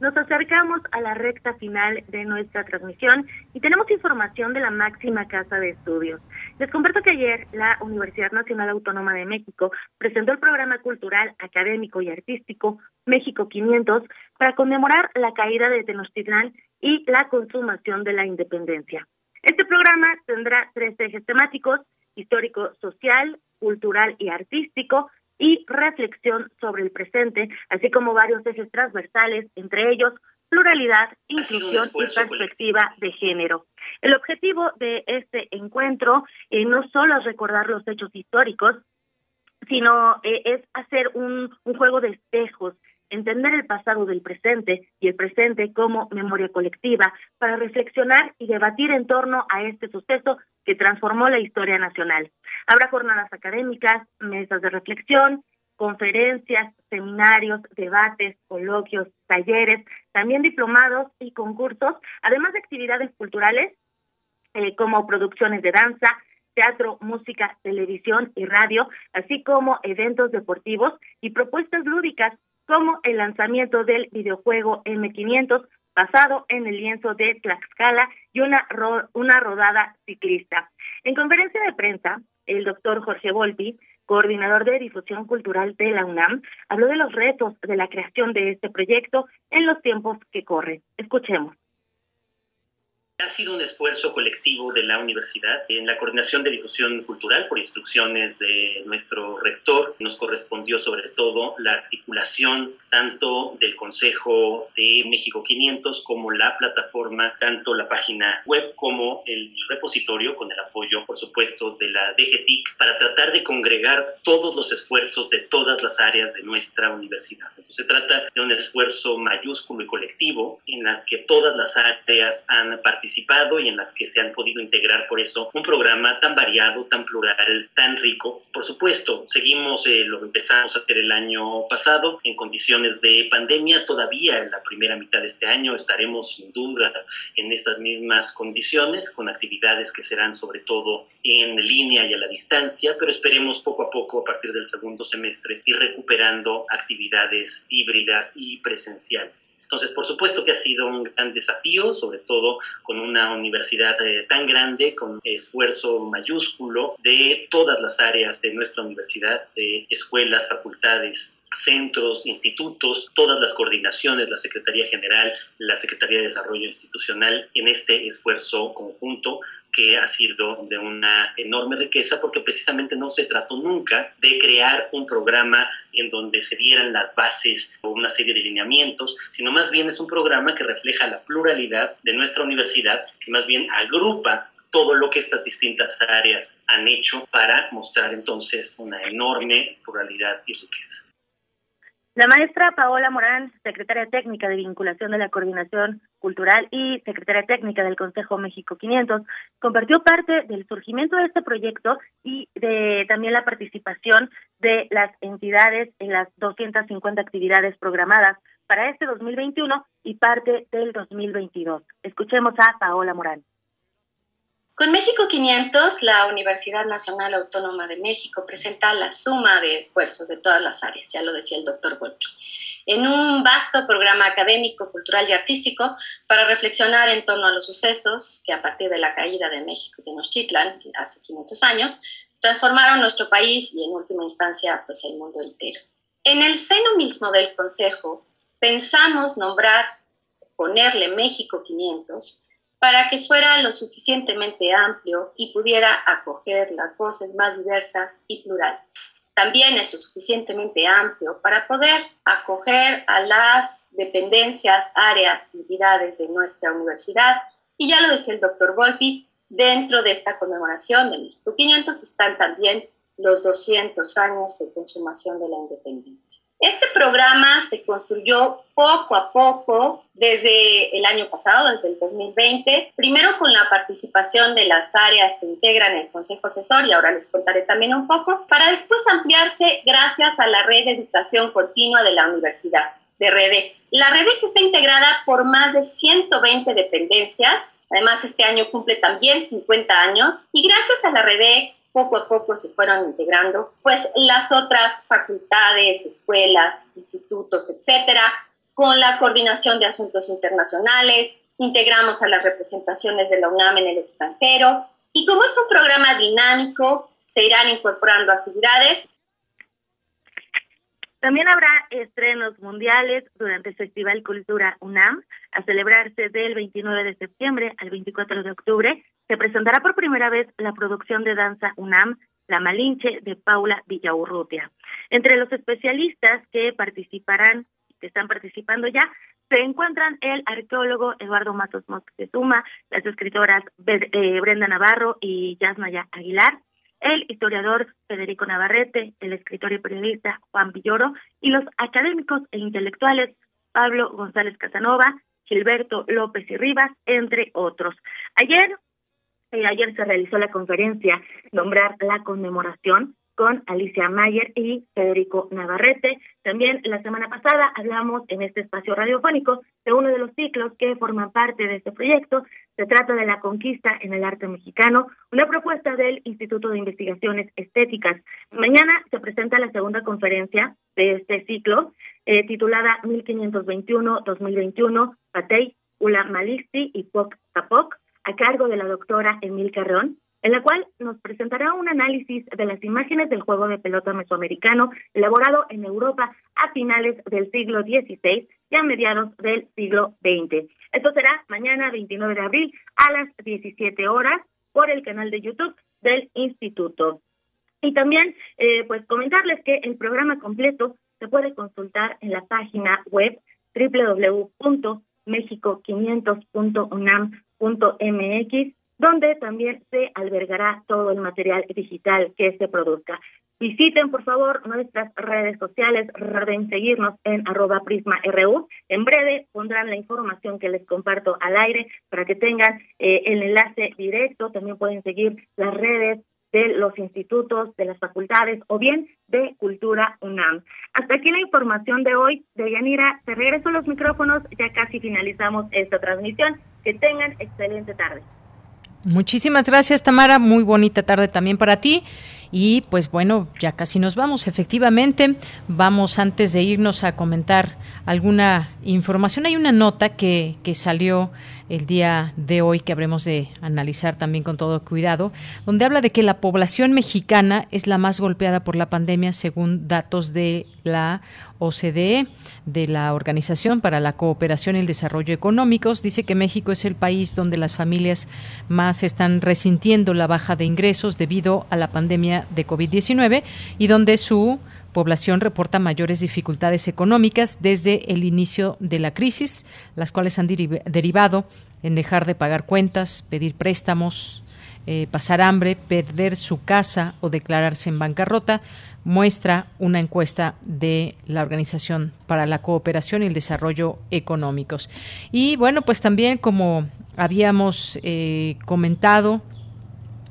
Nos acercamos a la recta final de nuestra transmisión y tenemos información de la máxima casa de estudios. Les comparto que ayer la Universidad Nacional Autónoma de México presentó el programa cultural, académico y artístico México 500 para conmemorar la caída de Tenochtitlán y la consumación de la independencia. Este programa tendrá tres ejes temáticos, histórico, social, cultural y artístico, y reflexión sobre el presente, así como varios ejes transversales, entre ellos pluralidad, inclusión y perspectiva de género. El objetivo de este encuentro eh, no solo es recordar los hechos históricos, sino eh, es hacer un, un juego de espejos entender el pasado del presente y el presente como memoria colectiva para reflexionar y debatir en torno a este suceso que transformó la historia nacional. Habrá jornadas académicas, mesas de reflexión, conferencias, seminarios, debates, coloquios, talleres, también diplomados y concursos, además de actividades culturales eh, como producciones de danza, teatro, música, televisión y radio, así como eventos deportivos y propuestas lúdicas como el lanzamiento del videojuego M500 basado en el lienzo de Tlaxcala y una, una rodada ciclista. En conferencia de prensa, el doctor Jorge Volpi, coordinador de difusión cultural de la UNAM, habló de los retos de la creación de este proyecto en los tiempos que corren. Escuchemos. Ha sido un esfuerzo colectivo de la universidad en la coordinación de difusión cultural por instrucciones de nuestro rector. Nos correspondió sobre todo la articulación tanto del Consejo de México 500 como la plataforma, tanto la página web como el repositorio con el apoyo, por supuesto, de la DGTIC para tratar de congregar todos los esfuerzos de todas las áreas de nuestra universidad. Entonces se trata de un esfuerzo mayúsculo y colectivo en las que todas las áreas han participado y en las que se han podido integrar por eso un programa tan variado, tan plural, tan rico. Por supuesto, seguimos eh, lo que empezamos a hacer el año pasado en condiciones de pandemia. Todavía en la primera mitad de este año estaremos sin duda en estas mismas condiciones, con actividades que serán sobre todo en línea y a la distancia, pero esperemos poco a poco a partir del segundo semestre ir recuperando actividades híbridas y presenciales. Entonces, por supuesto que ha sido un gran desafío, sobre todo con una universidad eh, tan grande, con esfuerzo mayúsculo de todas las áreas de nuestra universidad, de escuelas, facultades, centros, institutos, todas las coordinaciones, la Secretaría General, la Secretaría de Desarrollo Institucional, en este esfuerzo conjunto que ha sido de una enorme riqueza porque precisamente no se trató nunca de crear un programa en donde se dieran las bases o una serie de lineamientos, sino más bien es un programa que refleja la pluralidad de nuestra universidad, que más bien agrupa todo lo que estas distintas áreas han hecho para mostrar entonces una enorme pluralidad y riqueza. La maestra Paola Morán, secretaria técnica de vinculación de la Coordinación Cultural y secretaria técnica del Consejo México 500, compartió parte del surgimiento de este proyecto y de también la participación de las entidades en las 250 actividades programadas para este 2021 y parte del 2022. Escuchemos a Paola Morán. Con México 500, la Universidad Nacional Autónoma de México presenta la suma de esfuerzos de todas las áreas, ya lo decía el doctor Volpi, en un vasto programa académico, cultural y artístico para reflexionar en torno a los sucesos que a partir de la caída de México Tenochtitlan hace 500 años transformaron nuestro país y en última instancia pues el mundo entero. En el seno mismo del Consejo pensamos nombrar, ponerle México 500 para que fuera lo suficientemente amplio y pudiera acoger las voces más diversas y plurales. También es lo suficientemente amplio para poder acoger a las dependencias, áreas, entidades de nuestra universidad. Y ya lo decía el doctor Volpi, dentro de esta conmemoración de México 500 están también los 200 años de consumación de la independencia. Este programa se construyó poco a poco desde el año pasado, desde el 2020, primero con la participación de las áreas que integran el Consejo Asesor, y ahora les contaré también un poco, para después ampliarse gracias a la red de educación continua de la universidad de REDEC. La REDEC está integrada por más de 120 dependencias, además este año cumple también 50 años, y gracias a la REDEC poco a poco se fueron integrando, pues las otras facultades, escuelas, institutos, etcétera, con la coordinación de asuntos internacionales, integramos a las representaciones de la UNAM en el extranjero y como es un programa dinámico, se irán incorporando actividades. También habrá estrenos mundiales durante el Festival Cultura UNAM, a celebrarse del 29 de septiembre al 24 de octubre se presentará por primera vez la producción de danza UNAM, La Malinche, de Paula Villaurrutia. Entre los especialistas que participarán que están participando ya. Se encuentran el arqueólogo Eduardo Matos Moctezuma, las escritoras eh, Brenda Navarro y Yasnaya Aguilar, el historiador Federico Navarrete, el escritor y periodista Juan Villoro y los académicos e intelectuales Pablo González Casanova, Gilberto López y Rivas, entre otros. Ayer, eh, ayer se realizó la conferencia Nombrar la conmemoración con Alicia Mayer y Federico Navarrete. También la semana pasada hablamos en este espacio radiofónico de uno de los ciclos que forman parte de este proyecto. Se trata de la conquista en el arte mexicano, una propuesta del Instituto de Investigaciones Estéticas. Mañana se presenta la segunda conferencia de este ciclo, eh, titulada 1521-2021, Patey, Ula Malisti y Poc Tapoc, a cargo de la doctora Emil Carrón en la cual nos presentará un análisis de las imágenes del juego de pelota mesoamericano elaborado en Europa a finales del siglo XVI y a mediados del siglo XX. Esto será mañana 29 de abril a las 17 horas por el canal de YouTube del Instituto. Y también, eh, pues comentarles que el programa completo se puede consultar en la página web www.mexico500.unam.mx donde también se albergará todo el material digital que se produzca. Visiten, por favor, nuestras redes sociales, recuerden seguirnos en arroba prisma.ru. En breve pondrán la información que les comparto al aire para que tengan eh, el enlace directo. También pueden seguir las redes de los institutos, de las facultades o bien de Cultura UNAM. Hasta aquí la información de hoy. De Yanira, te regreso los micrófonos. Ya casi finalizamos esta transmisión. Que tengan excelente tarde. Muchísimas gracias, Tamara. Muy bonita tarde también para ti. Y pues bueno, ya casi nos vamos, efectivamente. Vamos antes de irnos a comentar alguna información. Hay una nota que, que salió el día de hoy que habremos de analizar también con todo cuidado, donde habla de que la población mexicana es la más golpeada por la pandemia según datos de la OCDE, de la Organización para la Cooperación y el Desarrollo Económicos. Dice que México es el país donde las familias más están resintiendo la baja de ingresos debido a la pandemia de COVID-19 y donde su población reporta mayores dificultades económicas desde el inicio de la crisis, las cuales han derivado en dejar de pagar cuentas, pedir préstamos, eh, pasar hambre, perder su casa o declararse en bancarrota, muestra una encuesta de la Organización para la Cooperación y el Desarrollo Económicos. Y bueno, pues también como habíamos eh, comentado,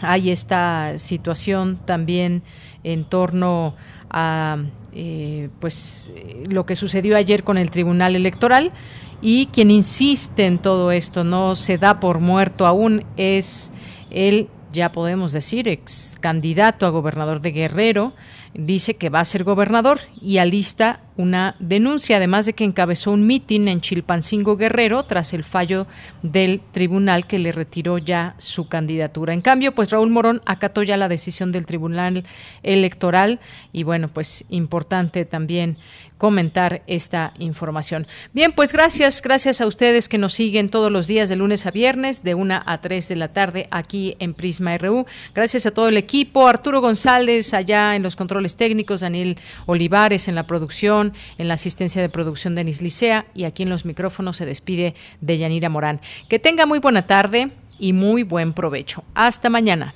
hay esta situación también en torno a eh, pues lo que sucedió ayer con el Tribunal Electoral. Y quien insiste en todo esto no se da por muerto aún es el ya podemos decir ex candidato a gobernador de Guerrero dice que va a ser gobernador y alista una denuncia, además de que encabezó un mitin en Chilpancingo Guerrero tras el fallo del tribunal que le retiró ya su candidatura. En cambio, pues Raúl Morón acató ya la decisión del tribunal electoral y bueno, pues importante también comentar esta información. Bien, pues gracias, gracias a ustedes que nos siguen todos los días de lunes a viernes de 1 a 3 de la tarde aquí en Prisma RU. Gracias a todo el equipo, Arturo González allá en los controles técnicos, Daniel Olivares en la producción, en la asistencia de producción Denis Licea y aquí en los micrófonos se despide de Yanira Morán. Que tenga muy buena tarde y muy buen provecho. Hasta mañana.